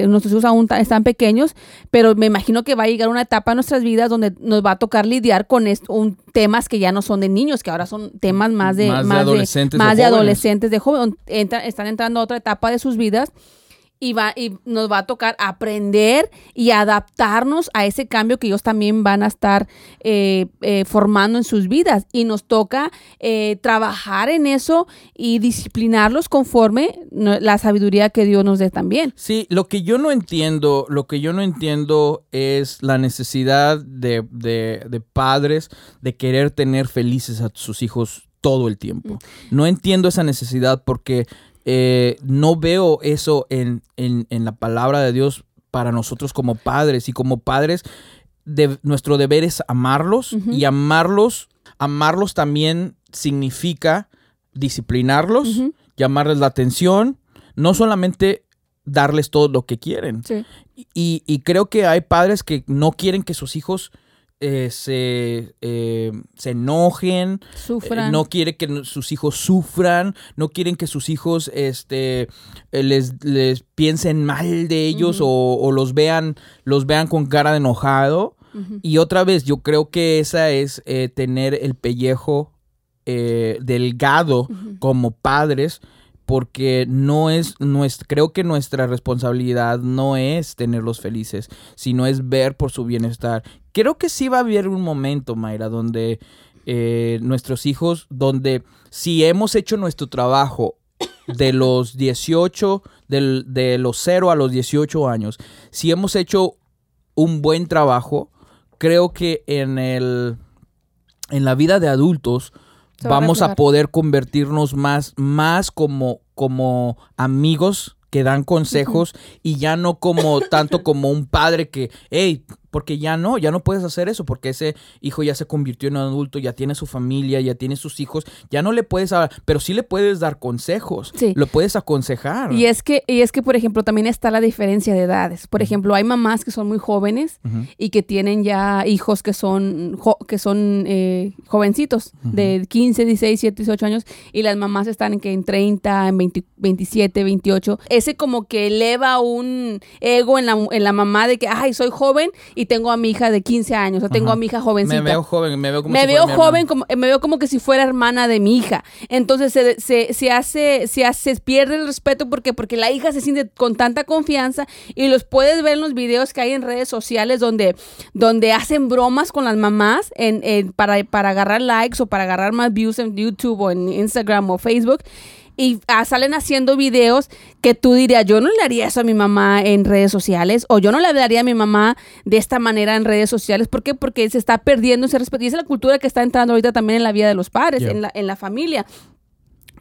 eh, nuestros hijos aún están pequeños, pero me imagino que va a llegar una etapa en nuestras vidas donde nos va a tocar lidiar con esto, un, temas que ya no son de niños, que ahora son temas más de, Más de adolescentes más o de jóvenes. adolescentes, de jóvenes, entra- están entrando a otra etapa de sus vidas y va y nos va a tocar aprender y adaptarnos a ese cambio que ellos también van a estar eh, eh, formando en sus vidas y nos toca eh, trabajar en eso y disciplinarlos conforme la sabiduría que Dios nos dé también. Sí, lo que yo no entiendo, lo que yo no entiendo es la necesidad de, de- de padres de querer tener felices a sus hijos todo el tiempo. No entiendo esa necesidad porque eh, no veo eso en, en- en la palabra de Dios para nosotros como padres y como padres de, nuestro deber es amarlos y amarlos, amarlos también significa disciplinarlos, llamarles la atención, no solamente darles todo lo que quieren. Sí. Y, y creo que hay padres que no quieren que sus hijos eh, se, eh, se enojen, Sufran. eh, no quiere que no- sus hijos sufran, no quieren que sus hijos este, eh, les, les piensen mal de ellos o, o los vean, los vean con cara de enojado. Y otra vez, yo creo que esa es tener el pellejo eh, delgado como padres, porque no es nuestra, creo que nuestra responsabilidad no es tenerlos felices, sino es ver por su bienestar. Creo que sí va a haber un momento, Mayra, donde eh, nuestros hijos, donde si hemos hecho nuestro trabajo de los 18, del- de los 0 a los 18 años, si hemos hecho un buen trabajo, creo que en el en la vida de adultos a vamos a poder convertirnos más, más como, como amigos que dan consejos y ya no como tanto como un padre que, hey, porque ya no, ya no puedes hacer eso, porque ese hijo ya se convirtió en adulto, ya tiene su familia, ya tiene sus hijos, ya no le puedes hablar, pero sí le puedes dar consejos, Sí. lo puedes aconsejar. Y es que, y es que, por ejemplo, también está la diferencia de edades. Por ejemplo, hay mamás que son muy jóvenes y que tienen ya hijos que son, jo- que son eh, jovencitos, de 15, 16, 17, 18 años, y las mamás están en que en 30, en 20 27, 28. Ese como que eleva un ego en la, en la mamá de que, ay, soy joven y tengo a mi hija de 15 años, o tengo Ajá. a mi hija jovencita Me veo joven, me veo como me si veo joven, como, me veo como que si fuera hermana de mi hija. Entonces se, se, se hace, se hace, pierde el respeto porque, porque la hija se siente con tanta confianza y los puedes ver en los videos que hay en redes sociales donde, donde hacen bromas con las mamás en, en- para, para agarrar likes o para agarrar más views en YouTube o en Instagram o Facebook. Y ah, salen haciendo videos que tú dirías, yo no le haría eso a mi mamá en redes sociales, o yo no le hablaría a mi mamá de esta manera en redes sociales. ¿Por qué? Porque se está perdiendo ese respeto. Y esa es la cultura que está entrando ahorita también en la vida de los padres, Yeah. en, la, en la familia.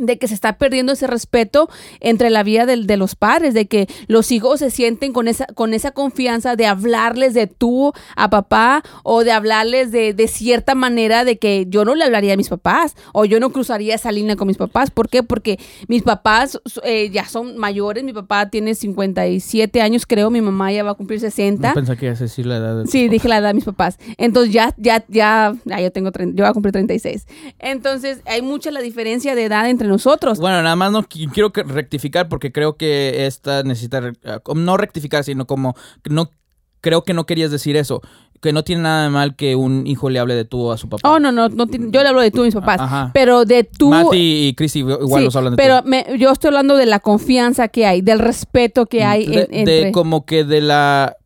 De que se está perdiendo ese respeto entre la vida de, de, los padres, de que los hijos se sienten con esa, con esa confianza de hablarles de tú a papá o de hablarles de, de, cierta manera de que yo no le hablaría a mis papás o yo no cruzaría esa línea con mis papás. ¿Por qué? Porque mis papás eh, ya son mayores, mi papá tiene 57 años creo, mi mamá ya va a cumplir 60. No pensé que ibas a decir la edad de Sí, dije la edad de mis papás. Entonces ya, ya, ya, ya yo tengo, yo voy a cumplir 36. Entonces hay mucha la diferencia de edad entre nosotros. Bueno, nada más no quiero rectificar porque creo que esta necesita no rectificar, sino como no creo que no querías decir eso. Que no tiene nada de mal que un hijo le hable de tú a su papá. Oh, no, no, no yo le hablo de tú a mis papás. Ajá. Pero de tú. Mati y Chris igual sí, los hablan de pero tú. Me, yo estoy hablando de la confianza que hay, del respeto que hay. De, en, de entre... como que de la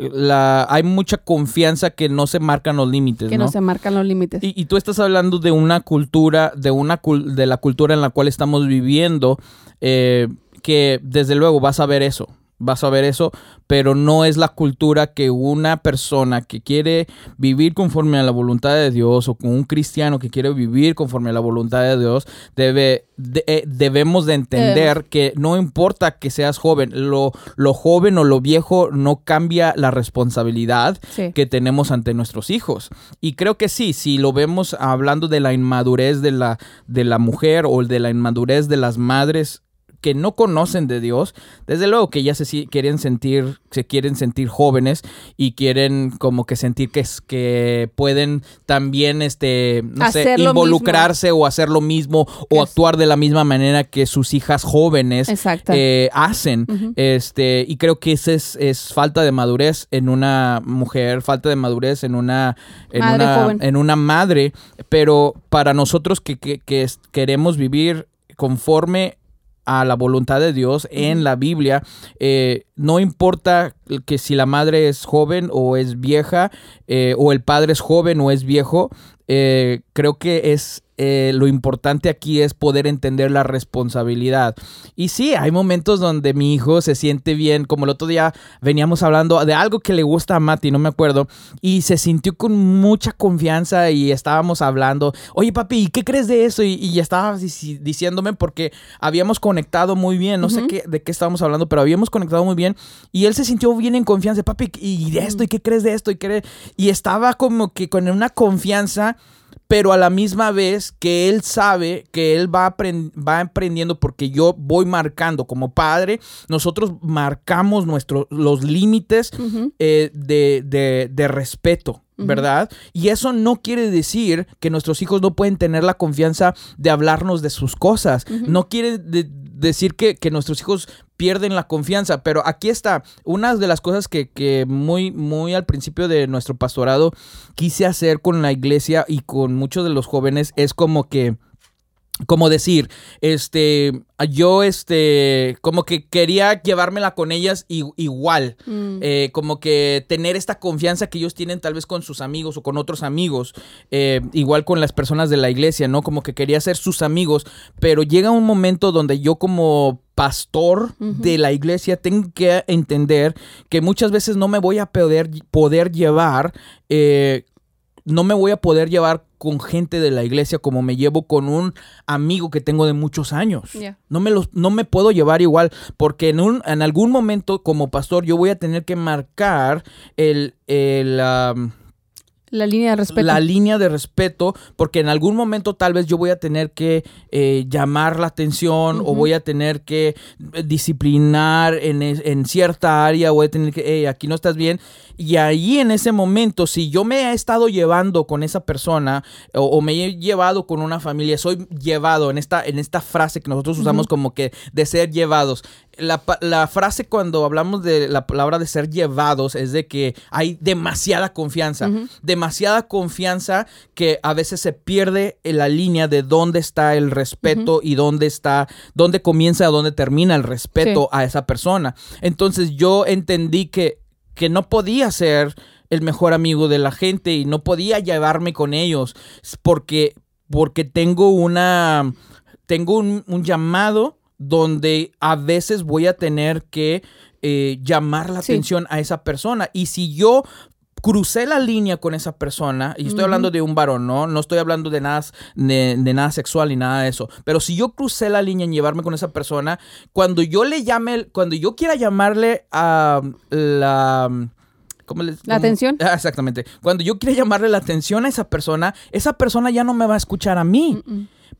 la, hay mucha confianza que no se marcan los límites. Que no, no se marcan los límites. Y, y, tú estás hablando de una cultura, de una de la cultura en la cual estamos viviendo, eh, que desde luego vas a ver eso. Vas a ver eso, pero no es la cultura que una persona que quiere vivir conforme a la voluntad de Dios o con un cristiano que quiere vivir conforme a la voluntad de Dios debe de, eh, debemos de entender que no importa que seas joven, lo, lo joven o lo viejo no cambia la responsabilidad sí. que tenemos ante nuestros hijos. Y creo que sí, si lo vemos hablando de la inmadurez de la, de la mujer o de la inmadurez de las madres que no conocen de Dios, desde luego que ya se quieren sentir, se quieren sentir jóvenes y quieren como que sentir que, es, que pueden también este, no hacer sé, involucrarse o hacer lo mismo o es. actuar de la misma manera que sus hijas jóvenes eh, hacen. Uh -huh. Este, y creo que esa es, es, falta de madurez en una mujer, falta de madurez en una, en madre una, joven. en una madre, pero para nosotros que, que, que queremos vivir conforme a la voluntad de Dios en la Biblia. Eh, no importa que si la madre es joven o es vieja, eh, o el padre es joven o es viejo, eh, creo que es eh, lo importante aquí es poder entender la responsabilidad. Y sí, hay momentos donde mi hijo se siente bien, como el otro día veníamos hablando de algo que le gusta a Mati, no me acuerdo, y se sintió con mucha confianza y estábamos hablando, oye papi, ¿qué crees de eso? Y, y estaba diciéndome porque habíamos conectado muy bien, no uh -huh. sé qué, de qué estábamos hablando, pero habíamos conectado muy bien y él se sintió bien en confianza, papi, ¿y de esto? ¿Y qué crees de esto? Y, qué? y estaba como que con una confianza pero a la misma vez que él sabe que él va, va aprendiendo porque yo voy marcando como padre, nosotros marcamos nuestros los límites uh -huh. eh, de, de, de, respeto. ¿Verdad? Y eso no quiere decir que nuestros hijos no pueden tener la confianza de hablarnos de sus cosas. Uh -huh. No quiere de decir que, que, nuestros hijos pierden la confianza. Pero aquí está, una de las cosas que, que, muy, muy al principio de nuestro pastorado quise hacer con la iglesia y con muchos de los jóvenes es como que como decir, este, yo, este, como que quería llevármela con ellas igual, mm. eh, como que tener esta confianza que ellos tienen tal vez con sus amigos o con otros amigos, eh, igual con las personas de la iglesia, ¿no? Como que quería ser sus amigos, pero llega un momento donde yo como pastor uh -huh. de la iglesia tengo que entender que muchas veces no me voy a poder, poder llevar, eh, no me voy a poder llevar con gente de la iglesia como me llevo con un amigo que tengo de muchos años. Yeah. No, me los, no me puedo llevar igual porque en, un, en algún momento como pastor yo voy a tener que marcar el... el um, la línea de respeto. La línea de respeto, porque en algún momento tal vez yo voy a tener que eh, llamar la atención uh -huh. o voy a tener que eh, disciplinar en, en, cierta área, voy a tener que, hey, aquí no estás bien. Y ahí en ese momento, si yo me he estado llevando con esa persona o, o me he llevado con una familia, soy llevado en esta, en esta frase que nosotros usamos uh -huh. como que de ser llevados. La, la, frase cuando hablamos de la palabra de ser llevados es de que hay demasiada confianza, uh -huh. demasiada confianza que a veces se pierde en la línea de dónde está el respeto uh -huh. y dónde está, dónde comienza, dónde termina el respeto sí. a esa persona. Entonces yo entendí que, que no podía ser el mejor amigo de la gente y no podía llevarme con ellos porque, porque tengo una, tengo un, un llamado donde a veces voy a tener que eh, llamar la sí. atención a esa persona. Y si yo crucé la línea con esa persona, y estoy hablando de un varón, ¿no? No estoy hablando de nada, de, de nada sexual ni nada de eso. Pero si yo crucé la línea en llevarme con esa persona, cuando yo le llame, cuando yo quiera llamarle a la... ¿cómo les- ¿La atención? Ah, exactamente. Cuando yo quiera llamarle la atención a esa persona, esa persona ya no me va a escuchar a mí.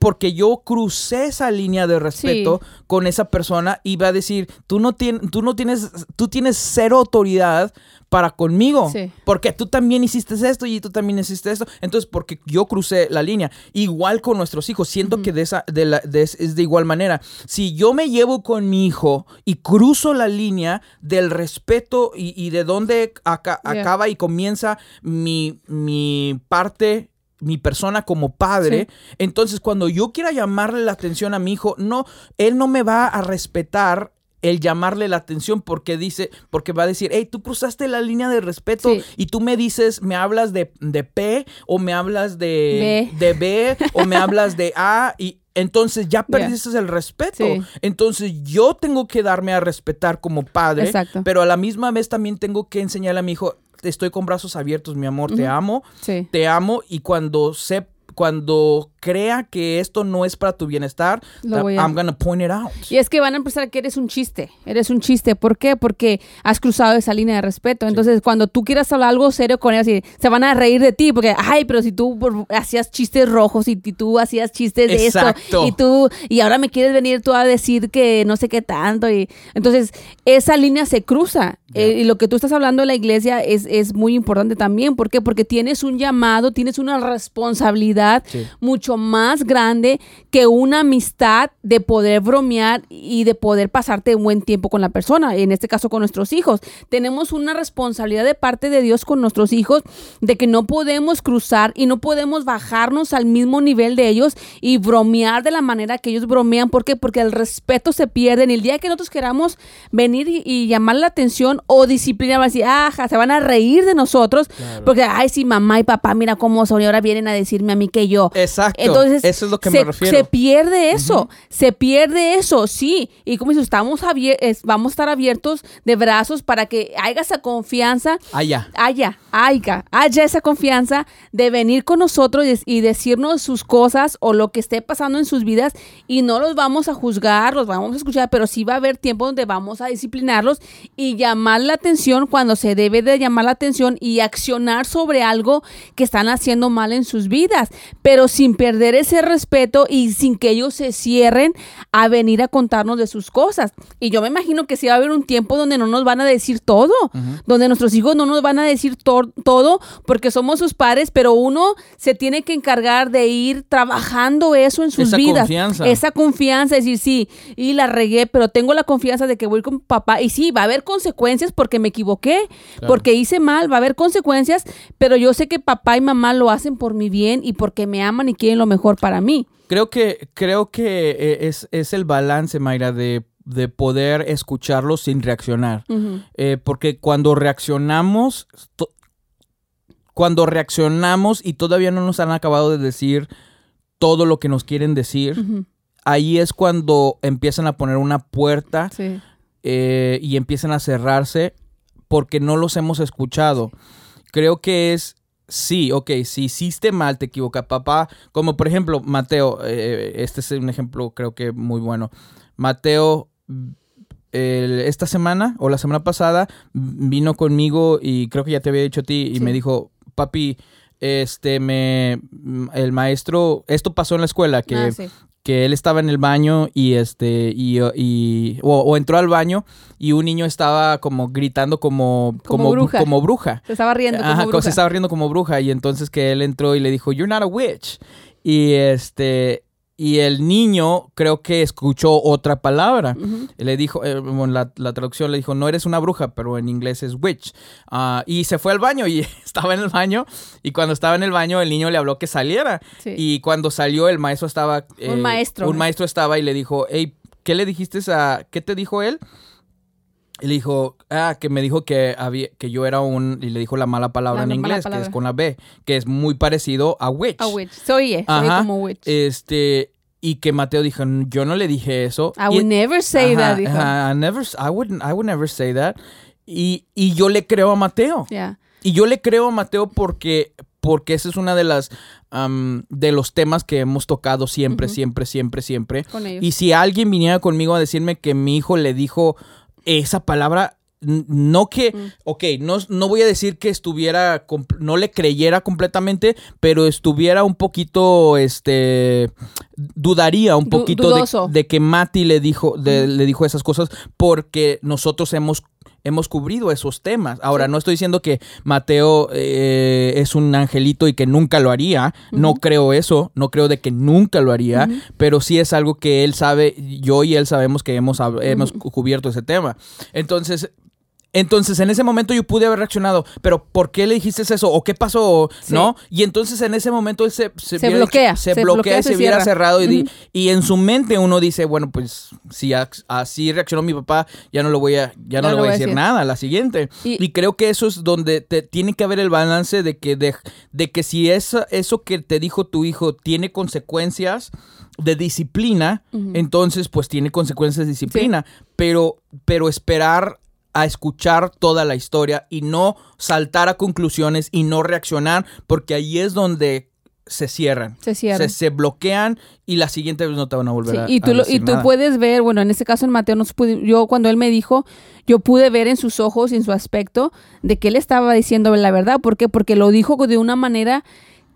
Porque yo crucé esa línea de respeto con esa persona y va a decir, tú no, tien- tú no tienes, tú tienes cero autoridad para conmigo. Sí. Porque tú también hiciste esto y tú también hiciste esto. Entonces, porque yo crucé la línea. Igual con nuestros hijos. Siento que de esa, de la, de- es de igual manera. Si yo me llevo con mi hijo y cruzo la línea del respeto y, y de dónde aca- Yeah. acaba y comienza mi, mi parte mi persona como padre, entonces cuando yo quiera llamarle la atención a mi hijo, no, él no me va a respetar el llamarle la atención porque dice, porque va a decir, hey, tú cruzaste la línea de respeto Sí. y tú me dices, me hablas de, de P o me hablas de, B. de B o me hablas de A y entonces ya perdiste el respeto. Sí. Entonces yo tengo que darme a respetar como padre, Exacto. pero a la misma vez también tengo que enseñarle a mi hijo, estoy con brazos abiertos, mi amor, te amo Sí. te amo y cuando se cuando crea que esto no es para tu bienestar, Lo voy a- I'm gonna point it out. Y es que van a empezar que eres un chiste, eres un chiste. ¿Por qué? Porque has cruzado esa línea de respeto. Entonces, cuando tú quieras hablar algo serio con ellos, se van a reír de ti, porque, ay, pero si tú hacías chistes rojos y, tú hacías chistes de Exacto. esto, y tú, y ahora me quieres venir tú a decir que no sé qué tanto. Y entonces, esa línea se cruza. Eh, y lo que tú estás hablando de la iglesia es, es muy importante también. ¿Por qué? Porque tienes un llamado, tienes una responsabilidad Sí. mucho más grande que una amistad de poder bromear y de poder pasarte un buen tiempo con la persona, en este caso con nuestros hijos. Tenemos una responsabilidad de parte de Dios con nuestros hijos de que no podemos cruzar y no podemos bajarnos al mismo nivel de ellos y bromear de la manera que ellos bromean. ¿Por qué? Porque el respeto se pierde. En el día que nosotros queramos venir y, y llamar la atención o disciplinar, van a decir, ajá, se van a reír de nosotros porque, ay, sí, mamá y papá, mira cómo son y ahora vienen a decirme a mí que yo. Exacto. Entonces, Eso es lo que se, me refiero. se pierde eso, se pierde eso, sí. Y como dices, estamos es- vamos a estar abiertos de brazos para que haya esa confianza, Allá. haya, haya, haya esa confianza de venir con nosotros y, y decirnos sus cosas o lo que esté pasando en sus vidas y no los vamos a juzgar, los vamos a escuchar, pero sí va a haber tiempo donde vamos a disciplinarlos y llamar la atención cuando se debe de llamar la atención y accionar sobre algo que están haciendo mal en sus vidas, pero sin perder ese respeto y sin que ellos se cierren a venir a contarnos de sus cosas. Y yo me imagino que sí va a haber un tiempo donde no nos van a decir todo, donde nuestros hijos no nos van a decir to- todo porque somos sus padres, pero uno se tiene que encargar de ir trabajando eso en sus Esa vidas. confianza. Esa confianza, decir, sí, y la regué, pero tengo la confianza de que voy con papá. Y sí, va a haber consecuencias porque me equivoqué, porque hice mal, va a haber consecuencias, pero yo sé que papá y mamá lo hacen por mi bien y porque me aman y quieren lo mejor para mí. Creo que, creo que eh, es, es el balance, Mayra, de, de poder escucharlo sin reaccionar. Eh, porque cuando reaccionamos, cuando reaccionamos y todavía no nos han acabado de decir todo lo que nos quieren decir, ahí es cuando empiezan a poner una puerta Sí. eh, y empiezan a cerrarse porque no los hemos escuchado. Creo que es, sí, ok, si hiciste mal, te equivoca, papá. Como por ejemplo, Mateo, eh, este es un ejemplo creo que muy bueno. Mateo, esta semana o la semana pasada vino conmigo y creo que ya te había dicho a ti y Sí. me dijo, papi, este, me, el maestro, esto pasó en la escuela, que Ah, sí. Que él estaba en el baño y este y, y- o, o entró al baño y un niño estaba como gritando como Como como bruja. como bruja. Se estaba riendo como Ajá, bruja. se estaba riendo como bruja y entonces que él entró y le dijo, "You're not a witch." Y este y el niño creo que escuchó otra palabra. Le dijo, eh, bueno, la, la traducción le dijo, no eres una bruja, pero en inglés es witch. Ah, y se fue al baño y estaba en el baño. Y cuando estaba en el baño, el niño le habló que saliera. Sí. Y cuando salió, el maestro estaba. eh, Un maestro. Un maestro estaba y le dijo, hey, ¿qué le dijiste a. ¿Qué te dijo él? Y le dijo, ah, que me dijo que había, que yo era un, y le dijo la mala palabra La en inglés, que palabra. es con la B, que es muy parecido a witch. A witch. Soy, eh, soy Ajá. como witch. Este, y que Mateo dijo, yo no le dije eso. I Y- would never say Ajá, that, dijo. ajá, I never, I wouldn't, I would never say that. Y, y yo le creo a Mateo. Yeah. y yo le creo a Mateo porque, porque esa es una de las am, de los temas que hemos tocado siempre, Ujú. siempre, siempre, siempre. Con ellos. Y si alguien viniera conmigo a decirme que mi hijo le dijo esa palabra, no que, Mm. ok, no, no voy a decir que estuviera, no le creyera completamente, pero estuviera un poquito, este, dudaría un poquito de- de, que Mati le dijo, de- le dijo esas cosas porque nosotros hemos hemos cubrido esos temas. Ahora, Sí. no estoy diciendo que Mateo eh, es un angelito y que nunca lo haría. No creo eso. No creo de que nunca lo haría. Pero sí es algo que él sabe. Yo y él sabemos que hemos, hemos cubierto ese tema. Entonces, entonces, en ese momento yo pude haber reaccionado, pero ¿por qué le dijiste eso? ¿O qué pasó? Sí. ¿No? Y entonces en ese momento él se, bloquea, se, se bloquea, bloquea, y se hubiera cerrado. Y, y en su mente uno dice, bueno, pues si así reaccionó mi papá, ya no lo voy a, ya no le voy a decir, nada a la siguiente. Y- Y, creo que eso es donde te, tiene que haber el balance de que, de, de que si esa- eso que te dijo tu hijo tiene consecuencias de disciplina, entonces pues tiene consecuencias de disciplina. Pero, pero esperar a escuchar toda la historia y no saltar a conclusiones y no reaccionar, porque ahí es donde se cierran. Se cierra. Se, se bloquean y la siguiente vez no te van a volver Sí, a y tú, a lo- decir y tú nada. puedes ver, bueno, en este caso en Mateo, nos pude- yo cuando él me dijo, yo pude ver en sus ojos y en su aspecto de que él estaba diciendo la verdad. ¿Por qué? Porque lo dijo de una manera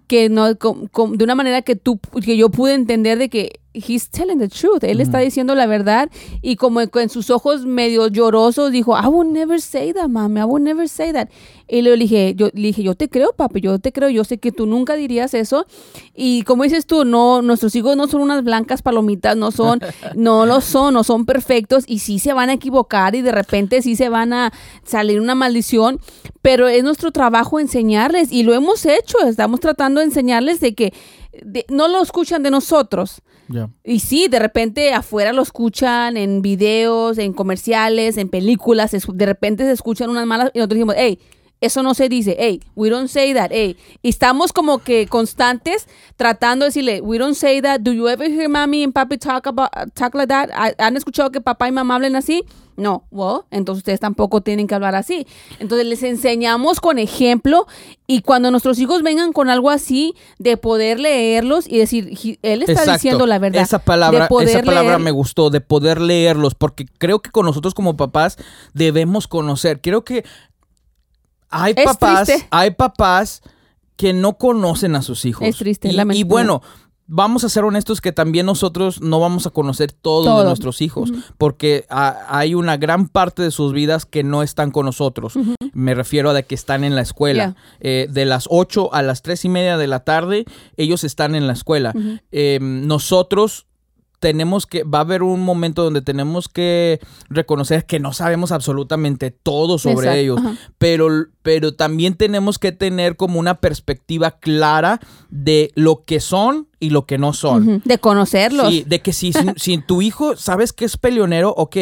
que no, com- com- de una manera que tú, que yo pude entender de que he's telling the truth. Él está Ujú. diciendo la verdad y como en, sus ojos medio llorosos dijo, I would never say that, mami, I would never say that. Y le dije, yo le dije, yo te creo, papi, yo te creo, yo sé que tú nunca dirías eso. Y como dices tú, no, nuestros hijos no son unas blancas palomitas, no son, no lo son, no son perfectos y sí se van a equivocar y de repente sí se van a salir una maldición, pero es nuestro trabajo enseñarles y lo hemos hecho, estamos tratando de enseñarles de que de- no lo escuchan de nosotros. Y sí, de repente afuera lo escuchan en videos, en comerciales, en películas, de repente se escuchan unas malas y nosotros dijimos, hey, eso no se dice, hey, we don't say that, hey. Y estamos como que constantes tratando de decirle, we don't say that, do you ever hear mommy and papi talk, about, talk like that? ¿Ha- ¿Han escuchado que papá y mamá hablen así? No, well, entonces ustedes tampoco tienen que hablar así. Entonces les enseñamos con ejemplo y cuando nuestros hijos vengan con algo así, de poder leerlos y decir, "He- él está Exacto. diciendo la verdad. Esa palabra, esa palabra leer- me gustó, de poder leerlos, porque creo que con nosotros como papás debemos conocer. Creo que hay Es papás, triste. hay papás que no conocen a sus hijos. Es triste, Y, y bueno, vamos a ser honestos que también nosotros no vamos a conocer todos Todo. de nuestros hijos, porque hay una gran parte de sus vidas que no están con nosotros. Me refiero a de que están en la escuela. Eh, de las 8 a las 3 y media de la tarde, ellos están en la escuela. Eh, nosotros tenemos que, va a haber un momento donde tenemos que reconocer que no sabemos absolutamente todo sobre Exacto, ellos, ajá. pero, pero también tenemos que tener como una perspectiva clara de lo que son y lo que no son. De conocerlos. Sí, de que si, si, si tu hijo sabes que es peleonero, ok,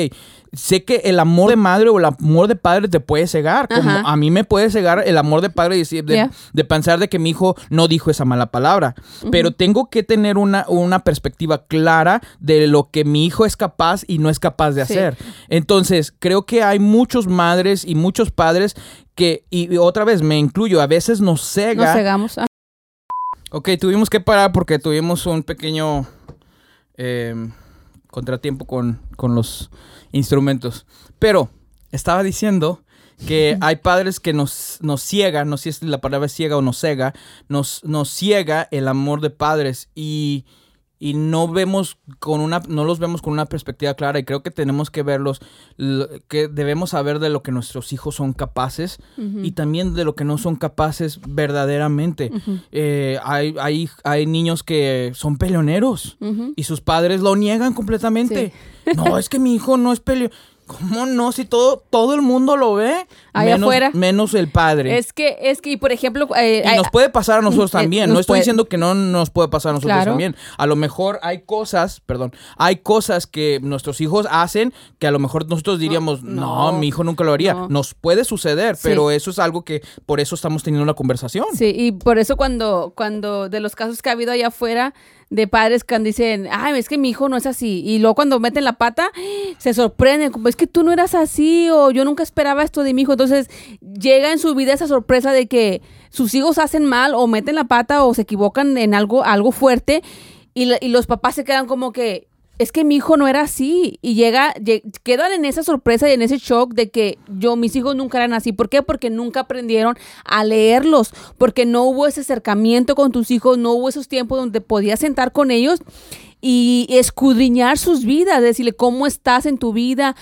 sé que el amor de madre o el amor de padre te puede cegar, como a mí me puede cegar el amor de padre y decir, de, Yeah. de pensar de que mi hijo no dijo esa mala palabra, pero tengo que tener una, una perspectiva clara de lo que mi hijo es capaz y no es capaz de Sí. hacer. Entonces, creo que hay muchos madres y muchos padres que, y, y otra vez me incluyo, a veces nos cega Nos cegamos. Ah, Ok, tuvimos que parar porque tuvimos un pequeño eh, contratiempo con, con los instrumentos. Pero estaba diciendo que hay padres que nos, nos ciega, no sé si la palabra ciega o nos cega, nos, nos ciega el amor de padres y, y no vemos con una, no los vemos con una perspectiva clara y creo que tenemos que verlos, que debemos saber de lo que nuestros hijos son capaces y también de lo que no son capaces verdaderamente. Eh, hay, hay, hay niños que son peleoneros y sus padres lo niegan completamente. No, es que mi hijo no es peleo. ¿Cómo no? Si todo, todo el mundo lo ve. Allá menos, afuera. Menos el padre. Es que, es que, y por ejemplo, eh, y hay- nos puede pasar a nosotros eh, también. nos No estoy puede- diciendo que no nos puede pasar a nosotros Claro. también. A lo mejor hay cosas, perdón, hay cosas que nuestros hijos hacen que a lo mejor nosotros diríamos, no, no, mi hijo nunca lo haría. no. Nos puede suceder, Sí. pero eso es algo que por eso estamos teniendo una conversación. Sí, y por eso cuando, cuando de los casos que ha habido allá afuera, de padres que dicen, ay, es que mi hijo no es así. Y luego cuando meten la pata, se sorprenden, como es que tú no eras así o yo nunca esperaba esto de mi hijo. Entonces llega en su vida esa sorpresa de que sus hijos hacen mal o meten la pata o se equivocan en algo, algo fuerte y, y los papás se quedan como que, es que mi hijo no era así. Y llega, quedan en esa sorpresa y en ese shock de que yo, mis hijos nunca eran así. ¿Por qué? Porque nunca aprendieron a leerlos, porque no hubo ese acercamiento con tus hijos, no hubo esos tiempos donde podías sentar con ellos y escudriñar sus vidas, decirle cómo estás en tu vida,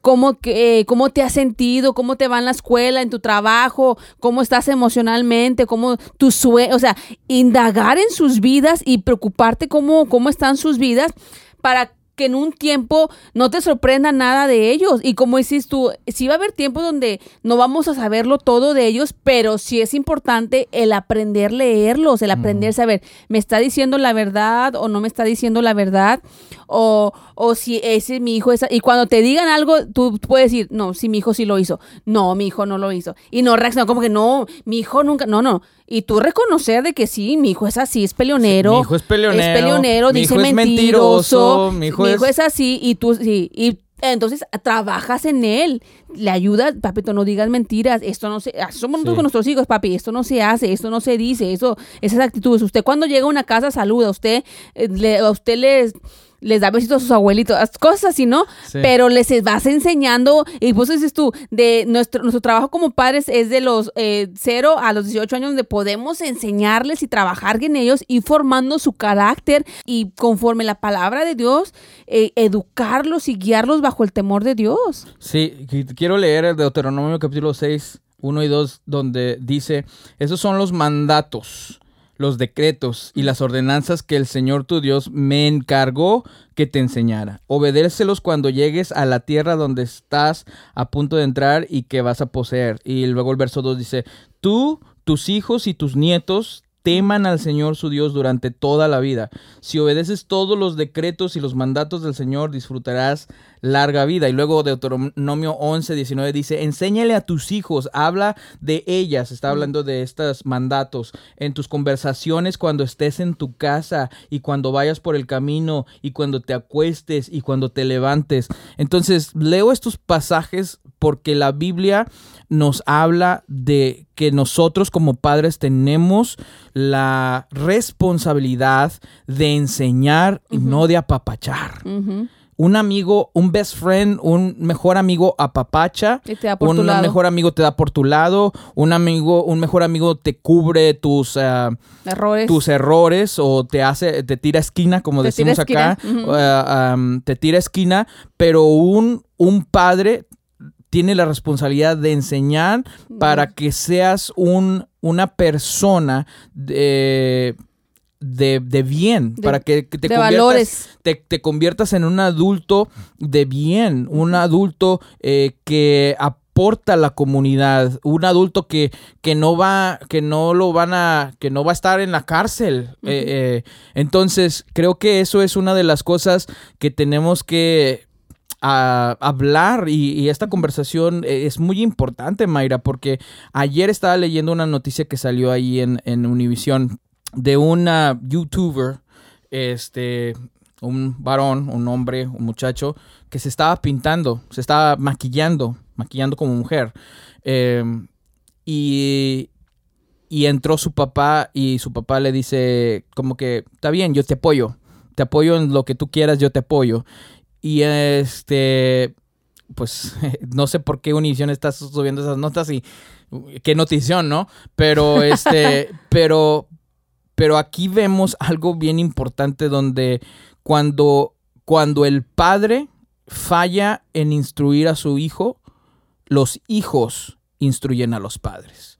cómo, eh, cómo te has sentido, cómo te va en la escuela, en tu trabajo, cómo estás emocionalmente, cómo tu sueño, o sea, indagar en sus vidas y preocuparte cómo, cómo están sus vidas para que en un tiempo no te sorprenda nada de ellos. Y como dices tú, sí va a haber tiempo donde no vamos a saberlo todo de ellos, pero sí es importante el aprender leerlos, el aprender a saber, ¿me está diciendo la verdad o no me está diciendo la verdad? O, o si ese es mi hijo es... Y cuando te digan algo, tú puedes decir, no, si mi hijo sí lo hizo. No, mi hijo no lo hizo. Y no reacciona como que no, mi hijo nunca... No, no. Y tú reconocer de que sí, mi hijo es así, es peleonero. mi hijo es peleonero. Es peleonero, dice mentiroso. Mi hijo, es... así y tú sí. Y entonces trabajas en él, le ayudas, papito, no digas mentiras, esto no se, somos nosotros con nuestros hijos, papi, esto no se hace, esto no se dice, eso, esas actitudes. Usted cuando llega a una casa saluda, usted, eh, le, a usted les les da besitos a sus abuelitos, cosas así, ¿no? Pero les vas enseñando, y vos dices tú, de nuestro, nuestro trabajo como padres es de los eh, 0 a los 18 años donde podemos enseñarles y trabajar en ellos y formando su carácter y conforme la palabra de Dios, eh, educarlos y guiarlos bajo el temor de Dios. Sí, quiero leer el Deuteronomio capítulo 6, 1 y 2, donde dice, esos son los mandatos los decretos y las ordenanzas que el Señor tu Dios me encargó que te enseñara. Obedécelos cuando llegues a la tierra donde estás a punto de entrar y que vas a poseer. Y luego el verso 2 dice, tú, tus hijos y tus nietos teman al Señor su Dios durante toda la vida. Si obedeces todos los decretos y los mandatos del Señor, disfrutarás larga vida. Y luego Deuteronomio 11, 19 dice, enséñale a tus hijos, habla de ellas, está hablando de estos mandatos, en tus conversaciones cuando estés en tu casa y cuando vayas por el camino y cuando te acuestes y cuando te levantes. Entonces, leo estos pasajes porque la Biblia nos habla de que nosotros como padres tenemos la responsabilidad de enseñar y no de apapachar. Un amigo, un best friend, un mejor amigo apapacha, un mejor amigo te da por tu lado, un amigo, un mejor amigo te cubre tus ah, errores, tus errores o te hace, te tira esquina, como decimos acá, ah, te tira esquina, pero un, un padre tiene la responsabilidad de enseñar para que seas un, una persona de de, bien, para que, te, conviertas, te, conviertas en un adulto de bien, un adulto eh, que aporta a la comunidad, un adulto que, que no va, que no lo van a, que no va a estar en la cárcel. Eh, eh, entonces, creo que eso es una de las cosas que tenemos que hablar y, esta conversación es muy importante, Mayra, porque ayer estaba leyendo una noticia que salió ahí en, en Univision de una youtuber, este, un varón, un hombre, un muchacho, que se estaba pintando, se estaba maquillando, maquillando como mujer. Em, y, y entró su papá y su papá le dice como que, está bien, yo te apoyo, te apoyo en lo que tú quieras, yo te apoyo. Y este, pues no sé por qué Univision está subiendo esas notas y qué notición, ¿no? Pero este, pero pero aquí vemos algo bien importante donde cuando, cuando el padre falla en instruir a su hijo, los hijos instruyen a los padres.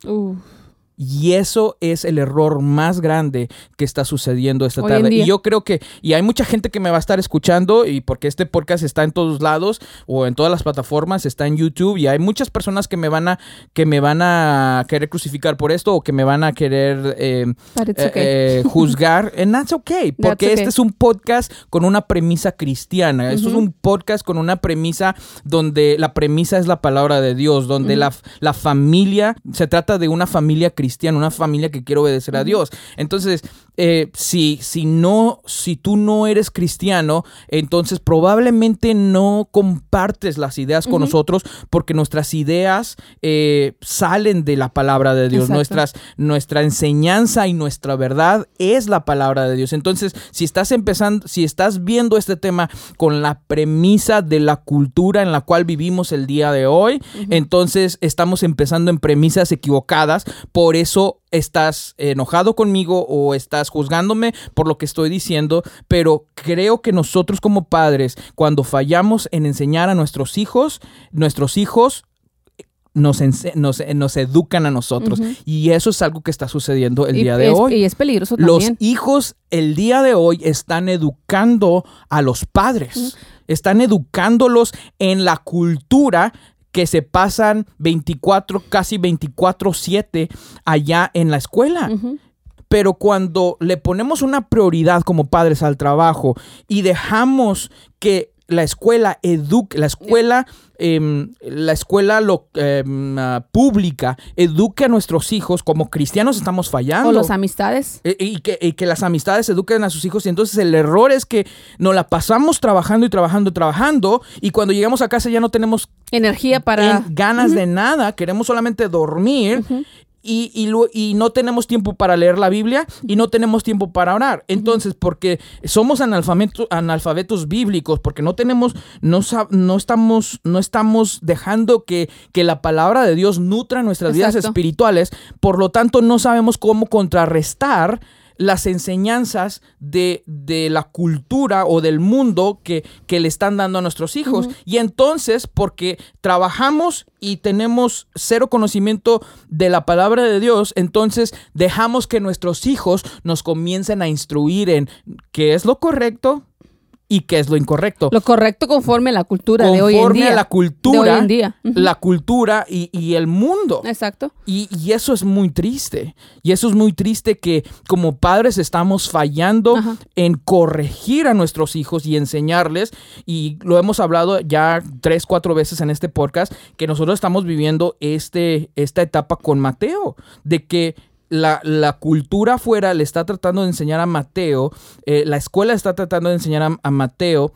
Y eso es el error más grande que está sucediendo esta tarde. Y yo creo que, y hay mucha gente que me va a estar escuchando, y porque este podcast está en todos lados, o en todas las plataformas, está en YouTube, y hay muchas personas que me van a, que me van a querer crucificar por esto, o que me van a querer eh, eh, eh, juzgar. And that's okay, porque este es un podcast con una premisa cristiana. Esto es un podcast con una premisa donde la premisa es la palabra de Dios, donde la, la familia, se trata de una familia cristiana una familia que quiere obedecer a Dios. Entonces, eh, si, si no, si tú no eres cristiano, entonces probablemente no compartes las ideas con nosotros porque nuestras ideas eh, salen de la palabra de Dios. Nuestras, nuestra enseñanza y nuestra verdad es la palabra de Dios. Entonces, si estás empezando, si estás viendo este tema con la premisa de la cultura en la cual vivimos el día de hoy, entonces estamos empezando en premisas equivocadas. Por eso estás enojado conmigo o estás juzgándome por lo que estoy diciendo, pero creo que nosotros como padres, cuando fallamos en enseñar a nuestros hijos, nuestros hijos nos, nos, educan a nosotros. Y eso es algo que está sucediendo el día de hoy. Y es peligroso también. Los hijos el día de hoy están educando a los padres. Están educándolos en la cultura que se pasan 24, casi 24/7 allá en la escuela. Pero cuando le ponemos una prioridad como padres al trabajo y dejamos que la escuela eduque, la escuela, em, la escuela lo, em, ah, pública eduque a nuestros hijos, como cristianos estamos fallando. O las amistades. E, y, que, y, que, las amistades eduquen a sus hijos. Y entonces el error es que nos la pasamos trabajando y trabajando y trabajando. Y cuando llegamos a casa ya no tenemos energía para... ganas de nada, queremos solamente dormir y, y, y, no tenemos tiempo para leer la Biblia y no tenemos tiempo para orar. Entonces, porque somos analfabetos, analfabetos bíblicos, porque no tenemos, no, no, estamos, no estamos dejando que, que la palabra de Dios nutra nuestras vidas espirituales, por lo tanto no sabemos cómo contrarrestar las enseñanzas de, la cultura o del mundo que, que, le están dando a nuestros hijos. Y entonces, porque trabajamos y tenemos cero conocimiento de la palabra de Dios, entonces dejamos que nuestros hijos nos comiencen a instruir en qué es lo correcto, y qué es lo incorrecto. Lo correcto conforme a la cultura de hoy en día. a la cultura, en día. la cultura y, el mundo. Exacto. Y, eso es muy triste. Y eso es muy triste que como padres estamos fallando en corregir a nuestros hijos y enseñarles. Y lo hemos hablado ya tres, cuatro veces en este podcast, que nosotros estamos viviendo este, esta etapa con Mateo, de que la, cultura afuera le está tratando de enseñar a Mateo, eh, la escuela está tratando de enseñar a, Mateo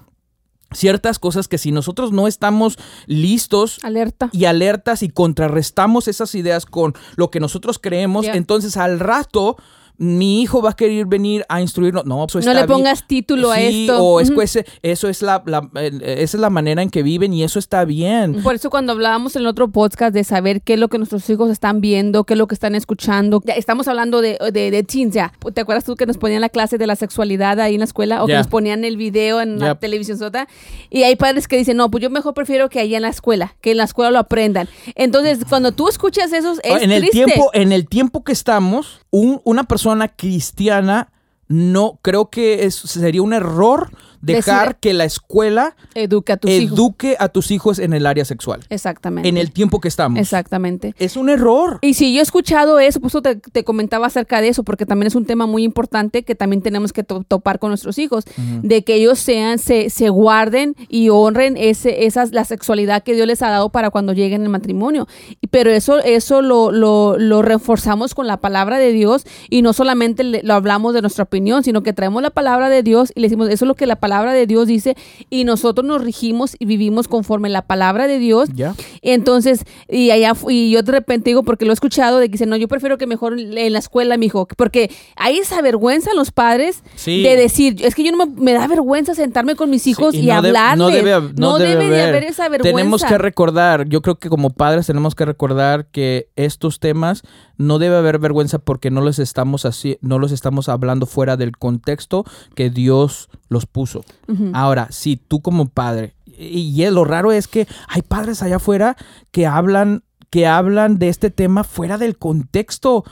ciertas cosas que si nosotros no estamos listos Alerta. y alertas y contrarrestamos esas ideas con lo que nosotros creemos, entonces al rato mi hijo va a querer venir a instruirnos. No, no le pongas título a esto. O es, eso es la, esa es la manera en que viven y eso está bien. Por eso cuando hablábamos en el otro podcast de saber qué es lo que nuestros hijos están viendo, qué es lo que están escuchando, estamos hablando de, de, de teens ya. ¿Te acuerdas tú que nos ponían la clase de la sexualidad ahí en la escuela? O que nos ponían el video en la televisión sota. Y hay padres que dicen, no, pues yo mejor prefiero que ahí en la escuela, que en la escuela lo aprendan. Entonces, cuando tú escuchas eso, es en el tiempo En el tiempo que estamos, un, una persona cristiana no creo que es, sería un error dejar que la escuela eduque a, tus, eduque hijos. a tus hijos en el área sexual. Exactamente. En el tiempo que estamos. Exactamente. Es un error. Y si yo he escuchado eso, pues te, comentaba acerca de eso, porque también es un tema muy importante que también tenemos que topar con nuestros hijos, de que ellos sean, se, se guarden y honren ese, esas, la sexualidad que Dios les ha dado para cuando lleguen al matrimonio. Pero eso, eso lo, lo, lo reforzamos con la palabra de Dios y no solamente lo hablamos de nuestra opinión, sino que traemos la palabra de Dios y le decimos, eso es lo que la palabra palabra de Dios dice y nosotros nos rigimos y vivimos conforme la palabra de Dios. Entonces, y allá y yo de repente digo, porque lo he escuchado, de que dice, no, yo prefiero que mejor en la escuela, mi hijo, porque hay esa vergüenza en los padres de decir, es que yo no me, da vergüenza sentarme con mis hijos y, hablar no debe, no, debe, de haber esa vergüenza. Tenemos que recordar, yo creo que como padres tenemos que recordar que estos temas no debe haber vergüenza porque no los estamos así, no los estamos hablando fuera del contexto que Dios los puso. Ahora, si tú como padre, y, lo raro es que hay padres allá afuera que hablan, que hablan de este tema fuera del contexto.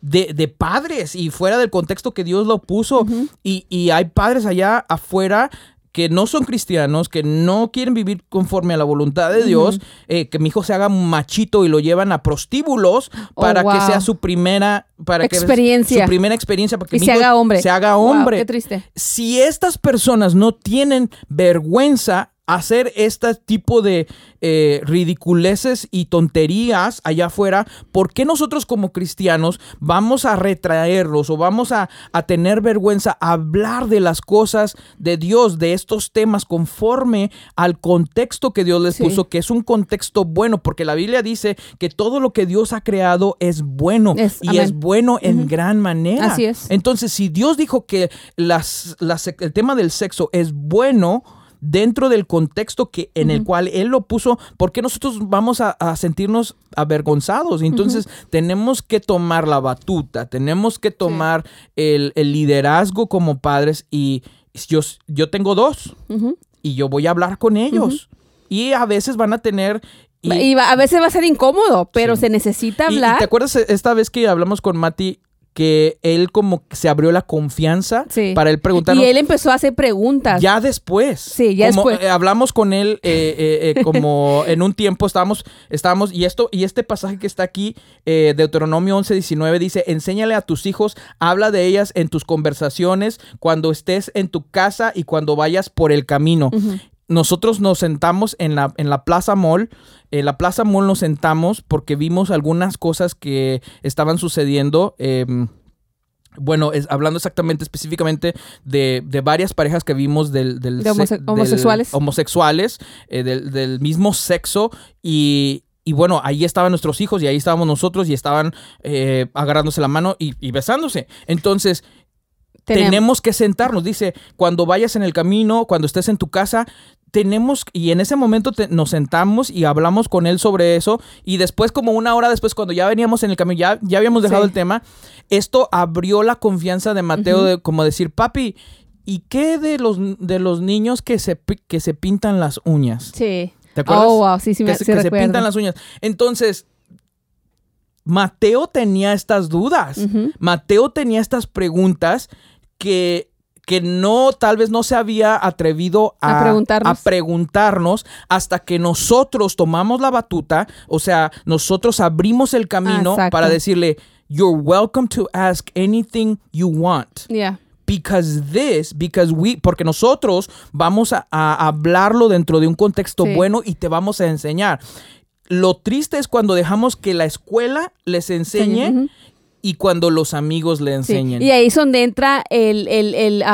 De, de, padres y fuera del contexto que Dios lo puso. y, y, hay padres allá afuera que no son cristianos, que no quieren vivir conforme a la voluntad de Dios, eh, que mi hijo se haga machito y lo llevan a prostíbulos oh, para que sea su primera para experiencia. Que su primera experiencia para que se haga hombre. Se haga hombre. qué triste. Si estas personas no tienen vergüenza hacer este tipo de eh, ridiculeces y tonterías allá afuera, ¿por qué nosotros como cristianos vamos a retraerlos o vamos a, tener vergüenza a hablar de las cosas de Dios, de estos temas conforme al contexto que Dios les puso, que es un contexto bueno, porque la Biblia dice que todo lo que Dios ha creado es bueno y es bueno en gran manera. Así es. Entonces, si Dios dijo que las, el tema del sexo es bueno, dentro del contexto que, en el cual él lo puso, ¿por qué nosotros vamos a, sentirnos avergonzados? Entonces tenemos que tomar la batuta, tenemos que tomar el, liderazgo como padres y yo, yo tengo dos y yo voy a hablar con ellos. Y a veces van a tener y, a veces va a ser incómodo, pero se necesita hablar. ¿Te acuerdas esta vez que hablamos con Mati? Que él como se abrió la confianza para él preguntar. Y él empezó a hacer preguntas. Ya después. Sí, ya después. Eh, hablamos con él eh, eh, como en un tiempo estábamos, estábamos, y esto, y este pasaje que está aquí, Deuteronomio 11, 19, dice, enséñale a tus hijos, habla de ellas en tus conversaciones, cuando estés en tu casa y cuando vayas por el camino nosotros nos sentamos en la, en la Plaza Mall. En la Plaza Mall nos sentamos porque vimos algunas cosas que estaban sucediendo. Em, bueno, es, hablando exactamente, específicamente de, varias parejas que vimos del, del, homosexuales, homosexuales eh, del, mismo sexo y, bueno, ahí estaban nuestros hijos y ahí estábamos nosotros y estaban eh, agarrándose la mano y, y besándose. Entonces, tenemos. que sentarnos. Dice, cuando vayas en el camino, cuando estés en tu casa, tenemos, y en ese momento nos sentamos y hablamos con él sobre eso, y después, como una hora después, cuando ya veníamos en el camino, ya, ya habíamos dejado el tema, esto abrió la confianza de Mateo de como decir, papi, ¿y qué de los, de los niños que se, que se pintan las uñas? Sí. ¿Te acuerdas? Oh, wow, sí, sí, me, que, que se pintan las uñas. Entonces, Mateo tenía estas dudas. Mateo tenía estas preguntas que que no, tal vez no se había atrevido a, preguntarnos. hasta que nosotros tomamos la batuta, o sea, nosotros abrimos el camino para decirle, you're welcome to ask anything you want. Yeah. Because this, because we, porque nosotros vamos a, hablarlo dentro de un contexto bueno y te vamos a enseñar. Lo triste es cuando dejamos que la escuela les enseñe y cuando los amigos le enseñan. Y ahí es donde entra el, el, el,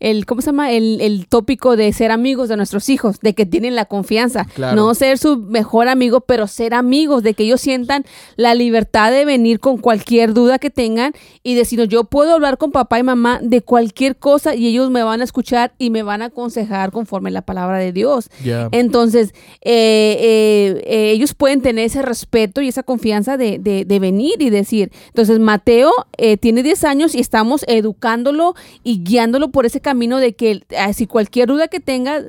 el ¿cómo se llama? El, el, tópico de ser amigos de nuestros hijos, de que tienen la confianza. No ser su mejor amigo, pero ser amigos, de que ellos sientan la libertad de venir con cualquier duda que tengan y decir, yo puedo hablar con papá y mamá de cualquier cosa y ellos me van a escuchar y me van a aconsejar conforme la palabra de Dios. Entonces, eh, eh, eh, ellos pueden tener ese respeto y esa confianza de, de, de venir y decir, entonces, Mateo eh, tiene 10 años y estamos educándolo y guiándolo por ese camino de que eh, si cualquier duda que tenga,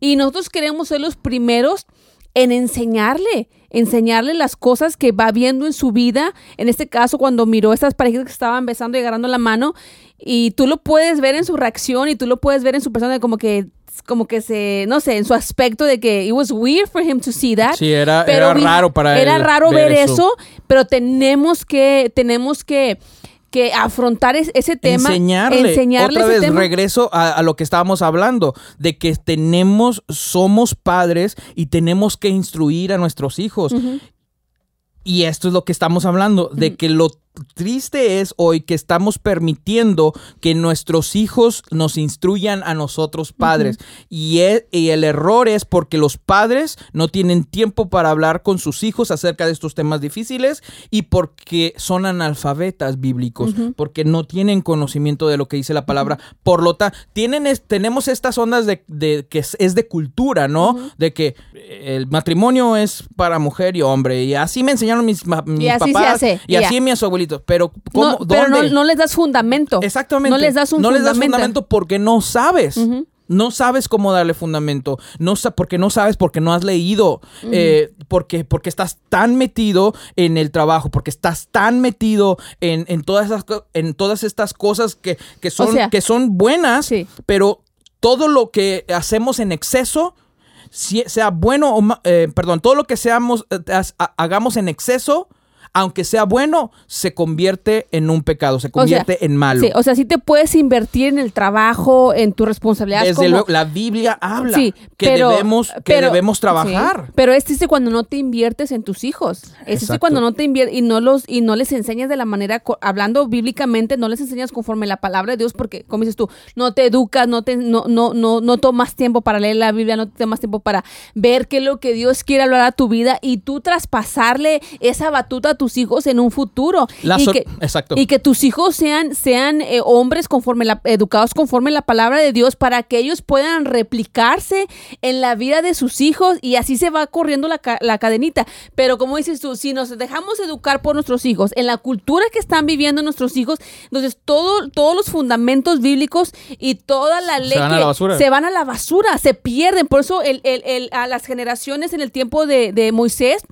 y nosotros queremos ser los primeros en enseñarle, enseñarle las cosas que va viendo en su vida. En este caso, cuando miró a estas parejas que estaban besando y agarrando la mano, y tú lo puedes ver en su reacción y tú lo puedes ver en su persona como que como que se, no sé, en su aspecto de que it was weird for him to see that. Sí, era, era raro para era él. Era raro ver, eso. pero tenemos que, tenemos que, que afrontar ese tema. Enseñarle. enseñarle Otra vez, regreso a, lo que estábamos hablando, de que tenemos, somos padres y tenemos que instruir a nuestros hijos. Y esto es lo que estamos hablando, de que lo triste es hoy que estamos permitiendo que nuestros hijos nos instruyan a nosotros padres. y, e, y, el error es porque los padres no tienen tiempo para hablar con sus hijos acerca de estos temas difíciles y porque son analfabetas bíblicos, porque no tienen conocimiento de lo que dice la palabra. Por lo tanto, tienen tenemos estas ondas de, que es, de cultura, ¿no? De que el matrimonio es para mujer y hombre. Y así me enseñaron mis, papás. y así mi abuelitos pero ¿cómo, no, no, les das fundamento. Exactamente. No les das un no fundamento. les das fundamento porque no sabes. No sabes cómo darle fundamento, no porque no sabes, porque no has leído, eh, porque, porque estás tan metido en el trabajo, porque estás tan metido en, en todas, esas, en todas estas cosas que, que son, que son buenas, pero todo lo que hacemos en exceso, sea bueno o, eh, perdón, todo lo que seamos, eh, hagamos en exceso, aunque sea bueno, se convierte en un pecado, se convierte en malo. Sí, o sea, sí te puedes invertir en el trabajo, en tu responsabilidad. Desde luego, la Biblia habla que, debemos, que debemos trabajar. pero es triste cuando no te inviertes en tus hijos. Es triste cuando no te inviertes y no los y no les enseñas de la manera hablando bíblicamente, no les enseñas conforme la palabra de Dios porque como dices tú, no te educas, no te no no no no tomas tiempo para leer la Biblia, no tomas tiempo para ver qué es lo que Dios quiere hablar a tu vida y tú traspasarle esa batuta a tus hijos en un futuro. y, que, exacto. y que tus hijos sean, sean eh, hombres conforme la, educados conforme la palabra de Dios para que ellos puedan replicarse en la vida de sus hijos y así se va corriendo la, la cadenita. Pero como dices tú, si nos dejamos educar por nuestros hijos, en la cultura que están viviendo nuestros hijos, entonces todo, todos los fundamentos bíblicos y toda la ley se van, a la basura. se van a la basura, se pierden. Por eso el, el, el, a las generaciones en el tiempo de, de Moisés,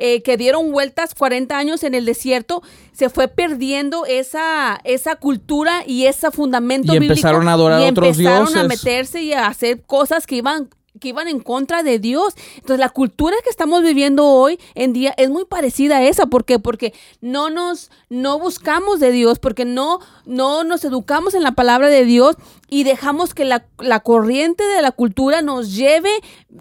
eh, que dieron vueltas 40 años en el desierto, se fue perdiendo esa, esa cultura y ese fundamento y empezaron a adorar a otros empezaron a meterse y a hacer cosas que iban que iban en contra de Dios. Entonces, la cultura que estamos viviendo hoy en día es muy parecida a esa. ¿Por qué? Porque no nos, no buscamos de Dios, porque no, no nos educamos en la palabra de Dios y dejamos que la, la corriente de la cultura nos lleve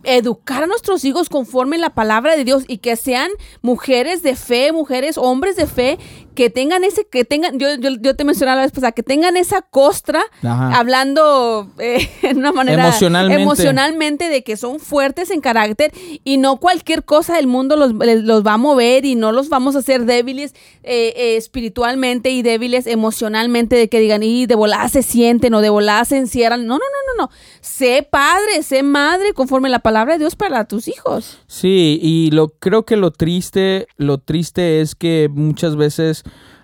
a educar a nuestros hijos conforme la palabra de Dios y que sean mujeres de fe, mujeres, hombres de fe, que tengan ese, que tengan, yo, yo, te mencionaba la vez pasada, que tengan esa costra, hablando eh, de una manera emocionalmente. emocionalmente, de que son fuertes en carácter y no cualquier cosa del mundo los, los va a mover y no los vamos a hacer débiles eh, eh, espiritualmente y débiles emocionalmente, de que digan, y de volada se sienten o de volada se encierran. No, no, no, no, no. Sé padre, sé madre conforme la palabra de Dios para tus hijos. Sí, y lo creo que lo triste, lo triste es que muchas veces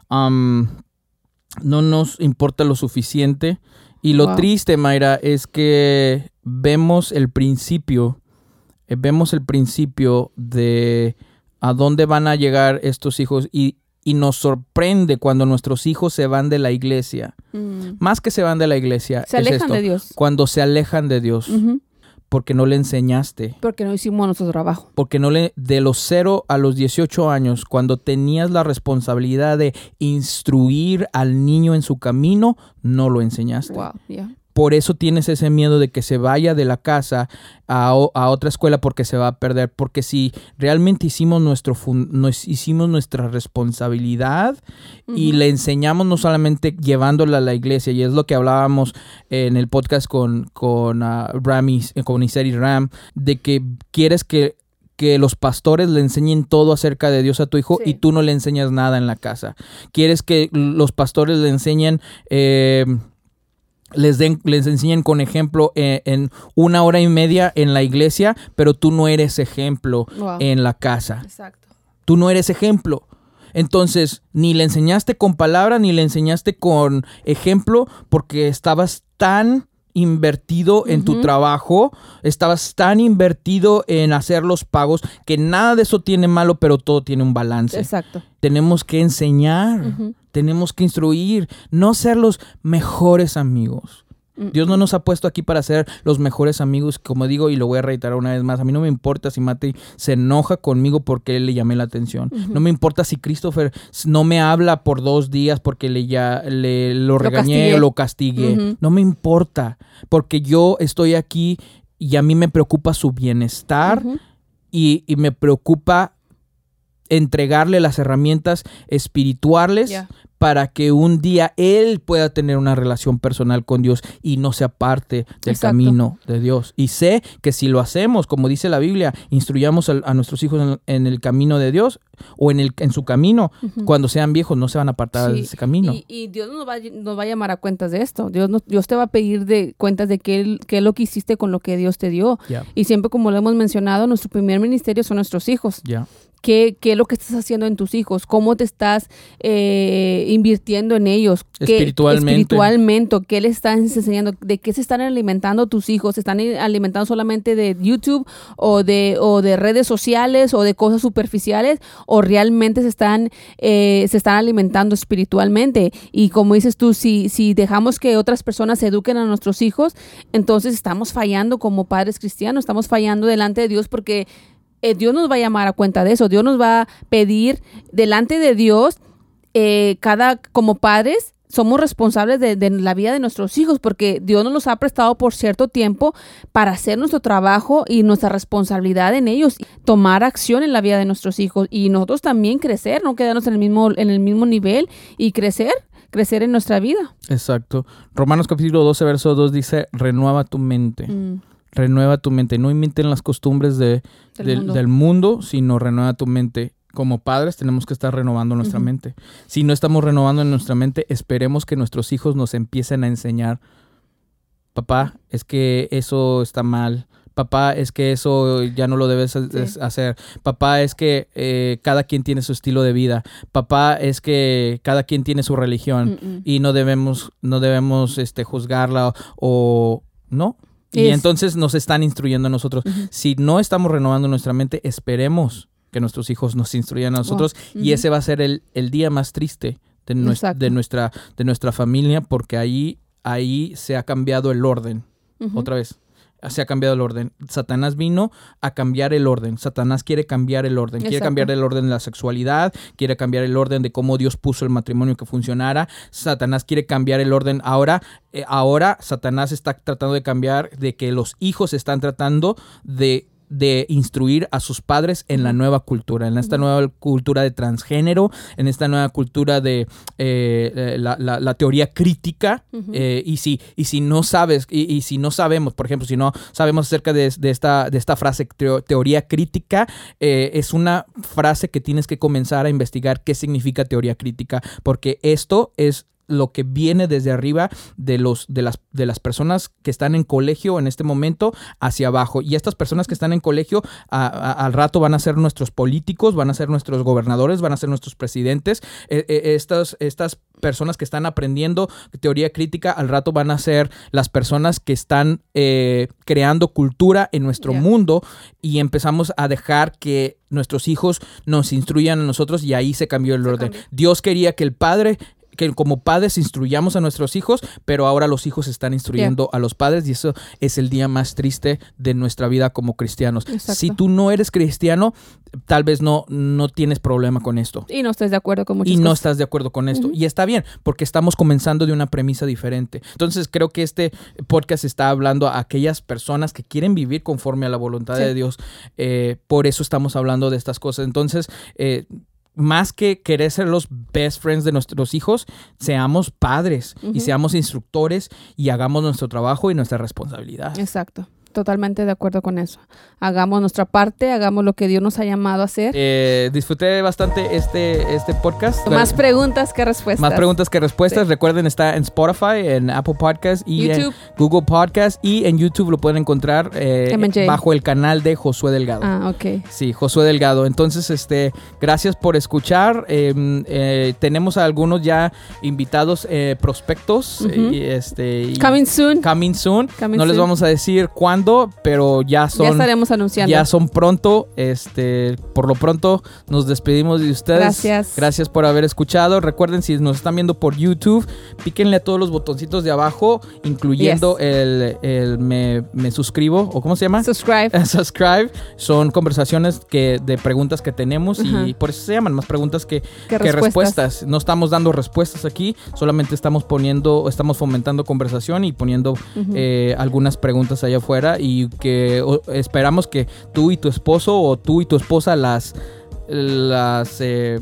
no nos importa lo suficiente. Y lo triste, Mayra, es que vemos el principio, eh, vemos el principio de a dónde van a llegar estos hijos y, nos sorprende cuando nuestros hijos se van de la iglesia. Mm. Más que se van de la iglesia. Se alejan de Dios. Cuando se alejan de Dios porque no le enseñaste. Porque no hicimos nuestro trabajo. Porque no le, de los 0 a los 18 años, cuando tenías la responsabilidad de instruir al niño en su camino, no lo enseñaste. Wow, por eso tienes ese miedo de que se vaya de la casa a, otra escuela porque se va a perder. Porque si realmente hicimos, nuestro nos hicimos nuestra responsabilidad y le enseñamos no solamente llevándola a la iglesia, y es lo que hablábamos en el podcast con, con, uh, con Iseri Ram, de que quieres que que los pastores le enseñen todo acerca de Dios a tu hijo y tú no le enseñas nada en la casa. Quieres que los pastores le enseñen eh, les, den, les enseñen con ejemplo eh, en, una hora y media en la iglesia, pero tú no eres ejemplo en la casa. Exacto. Tú no eres ejemplo. Entonces, ni le enseñaste con palabra, ni le enseñaste con ejemplo, porque estabas tan invertido en tu trabajo, estabas tan invertido en hacer los pagos, que nada de eso tiene malo, pero todo tiene un balance. Exacto. Tenemos que enseñar, tenemos que instruir, no ser los mejores amigos. Mm. Dios no nos ha puesto aquí para ser los mejores amigos, como digo, y lo voy a reiterar una vez más. A mí no me importa si Mate se enoja conmigo porque le llamé la atención. No me importa si Christopher no me habla por dos días porque le, ya, le lo regañé o lo castigué. No me importa, porque yo estoy aquí y a mí me preocupa su bienestar y, me preocupa entregarle las herramientas espirituales para que un día él pueda tener una relación personal con Dios y no sea parte del camino de Dios. Y sé que si lo hacemos, como dice la Biblia, instruyamos a, nuestros hijos en, el camino de Dios o en, el, en su camino, cuando sean viejos no se van a apartar de ese camino. Y, Dios nos va, nos va, a llamar a cuentas de esto. Dios, Dios te va a pedir de cuentas de qué, qué es lo que hiciste con lo que Dios te dio. Y siempre, como lo hemos mencionado, nuestro primer ministerio son nuestros hijos. ¿Qué, ¿Qué, es lo que estás haciendo en tus hijos? ¿Cómo te estás eh, invirtiendo en ellos? espiritualmente. espiritualmente. ¿Qué les estás enseñando? ¿De qué se están alimentando tus hijos? ¿Se están alimentando solamente de YouTube o de, o de redes sociales o de cosas superficiales? ¿O realmente se están, eh, se están alimentando espiritualmente? Y como dices tú, si, si dejamos que otras personas eduquen a nuestros hijos, entonces estamos fallando como padres cristianos, estamos fallando delante de Dios porque eh, Dios nos va a llamar a cuenta de eso. Dios nos va a pedir delante de Dios, eh, cada, como padres, somos responsables de, de la vida de nuestros hijos porque Dios nos los ha prestado por cierto tiempo para hacer nuestro trabajo y nuestra responsabilidad en ellos, tomar acción en la vida de nuestros hijos y nosotros también crecer, no quedarnos en el mismo, en el mismo nivel y crecer crecer en nuestra vida. Exacto. Romanos capítulo 12, verso 2 dice, renueva tu mente. Mm, Renueva tu mente. No imiten las costumbres de, Del del, mundo. del mundo, sino renueva tu mente. Como padres tenemos que estar renovando nuestra mente. Si no estamos renovando en nuestra mente, esperemos que nuestros hijos nos empiecen a enseñar, papá, es que eso está mal. Papá, es que eso ya no lo debes Sí. hacer. Papá, es que eh, cada quien tiene su estilo de vida. Papá, es que cada quien tiene su religión y no debemos, no debemos este, juzgarla o, o- no. Y Es- entonces nos están instruyendo a nosotros. Si no estamos renovando nuestra mente, esperemos que nuestros hijos nos instruyan a nosotros y ese va a ser el, el día más triste de, de nuestra, de nuestra familia porque ahí, ahí se ha cambiado el orden. Otra vez. Se ha cambiado el orden. Satanás vino a cambiar el orden. Satanás quiere cambiar el orden. Quiere Exacto. cambiar el orden de la sexualidad. Quiere cambiar el orden de cómo Dios puso el matrimonio que funcionara. Satanás quiere cambiar el orden. Ahora, eh, ahora Satanás está tratando de cambiar de que los hijos están tratando de de instruir a sus padres en la nueva cultura, en esta nueva cultura de transgénero, en esta nueva cultura de eh, eh, la, la- la teoría crítica. Eh, y, si, y si no sabes, y, y si no sabemos, por ejemplo, si no sabemos acerca de, de esta, de esta frase teo- teoría crítica, eh, es una frase que tienes que comenzar a investigar qué significa teoría crítica, porque esto es lo que viene desde arriba de los de las de las personas que están en colegio en este momento hacia abajo y estas personas que están en colegio a- a- al rato van a ser nuestros políticos van a ser nuestros gobernadores van a ser nuestros presidentes Eh, eh, estas estas personas que están aprendiendo teoría crítica al rato van a ser las personas que están eh, creando cultura en nuestro mundo y empezamos a dejar que nuestros hijos nos instruyan a nosotros y ahí se cambió el Se orden. cambió. Dios quería que el padre que como padres instruyamos a nuestros hijos, pero ahora los hijos están instruyendo a los padres y eso es el día más triste de nuestra vida como cristianos. Exacto. Si tú no eres cristiano, tal vez no, no tienes problema con esto. Y no estés de acuerdo con muchas Y no cosas. estás de acuerdo con esto. Y está bien, porque estamos comenzando de una premisa diferente. Entonces creo que este podcast está hablando a aquellas personas que quieren vivir conforme a la voluntad Sí. de Dios. Eh, por eso estamos hablando de estas cosas. Entonces, eh, más que querer ser los best friends de nuestros hijos, seamos padres y seamos instructores y hagamos nuestro trabajo y nuestra responsabilidad. Exacto. Totalmente de acuerdo con eso. Hagamos nuestra parte, hagamos lo que Dios nos ha llamado a hacer. Eh, disfruté bastante este, este podcast. Más preguntas que respuestas. Más preguntas que respuestas. Sí. Recuerden, está en Spotify, en Apple Podcast y YouTube. en Google Podcast. Y en YouTube lo pueden encontrar eh, bajo el canal de Josué Delgado. Ah, ok. Sí, Josué Delgado. Entonces, este, gracias por escuchar. Eh, eh, tenemos a algunos ya invitados eh, prospectos. Este, y- Coming soon. coming soon. Coming no les vamos a decir cuándo, pero ya son ya estaremos anunciando. ya son pronto. Este, por lo pronto nos despedimos de ustedes. Gracias. Gracias por haber escuchado. Recuerden si nos están viendo por YouTube, píquenle a todos los botoncitos de abajo, incluyendo Yes. el, el me, me suscribo o cómo se llama. Subscribe. Subscribe son conversaciones que de preguntas que tenemos y por eso se llaman más preguntas que, ¿Qué que respuestas? respuestas. No estamos dando respuestas aquí, solamente estamos poniendo, estamos fomentando conversación y poniendo eh, algunas preguntas allá afuera y que esperamos que tú y tu esposo o tú y tu esposa las las eh,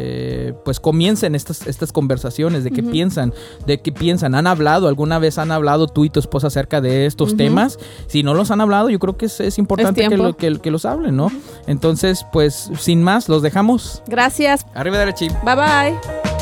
eh, pues comiencen estas, estas conversaciones de qué piensan, de qué piensan, han hablado, alguna vez han hablado tú y tu esposa acerca de estos temas, si no los han hablado yo creo que es, es importante que, lo- que, que los hablen, ¿no? Entonces pues sin más los dejamos, Gracias. arriba derecha. Bye bye.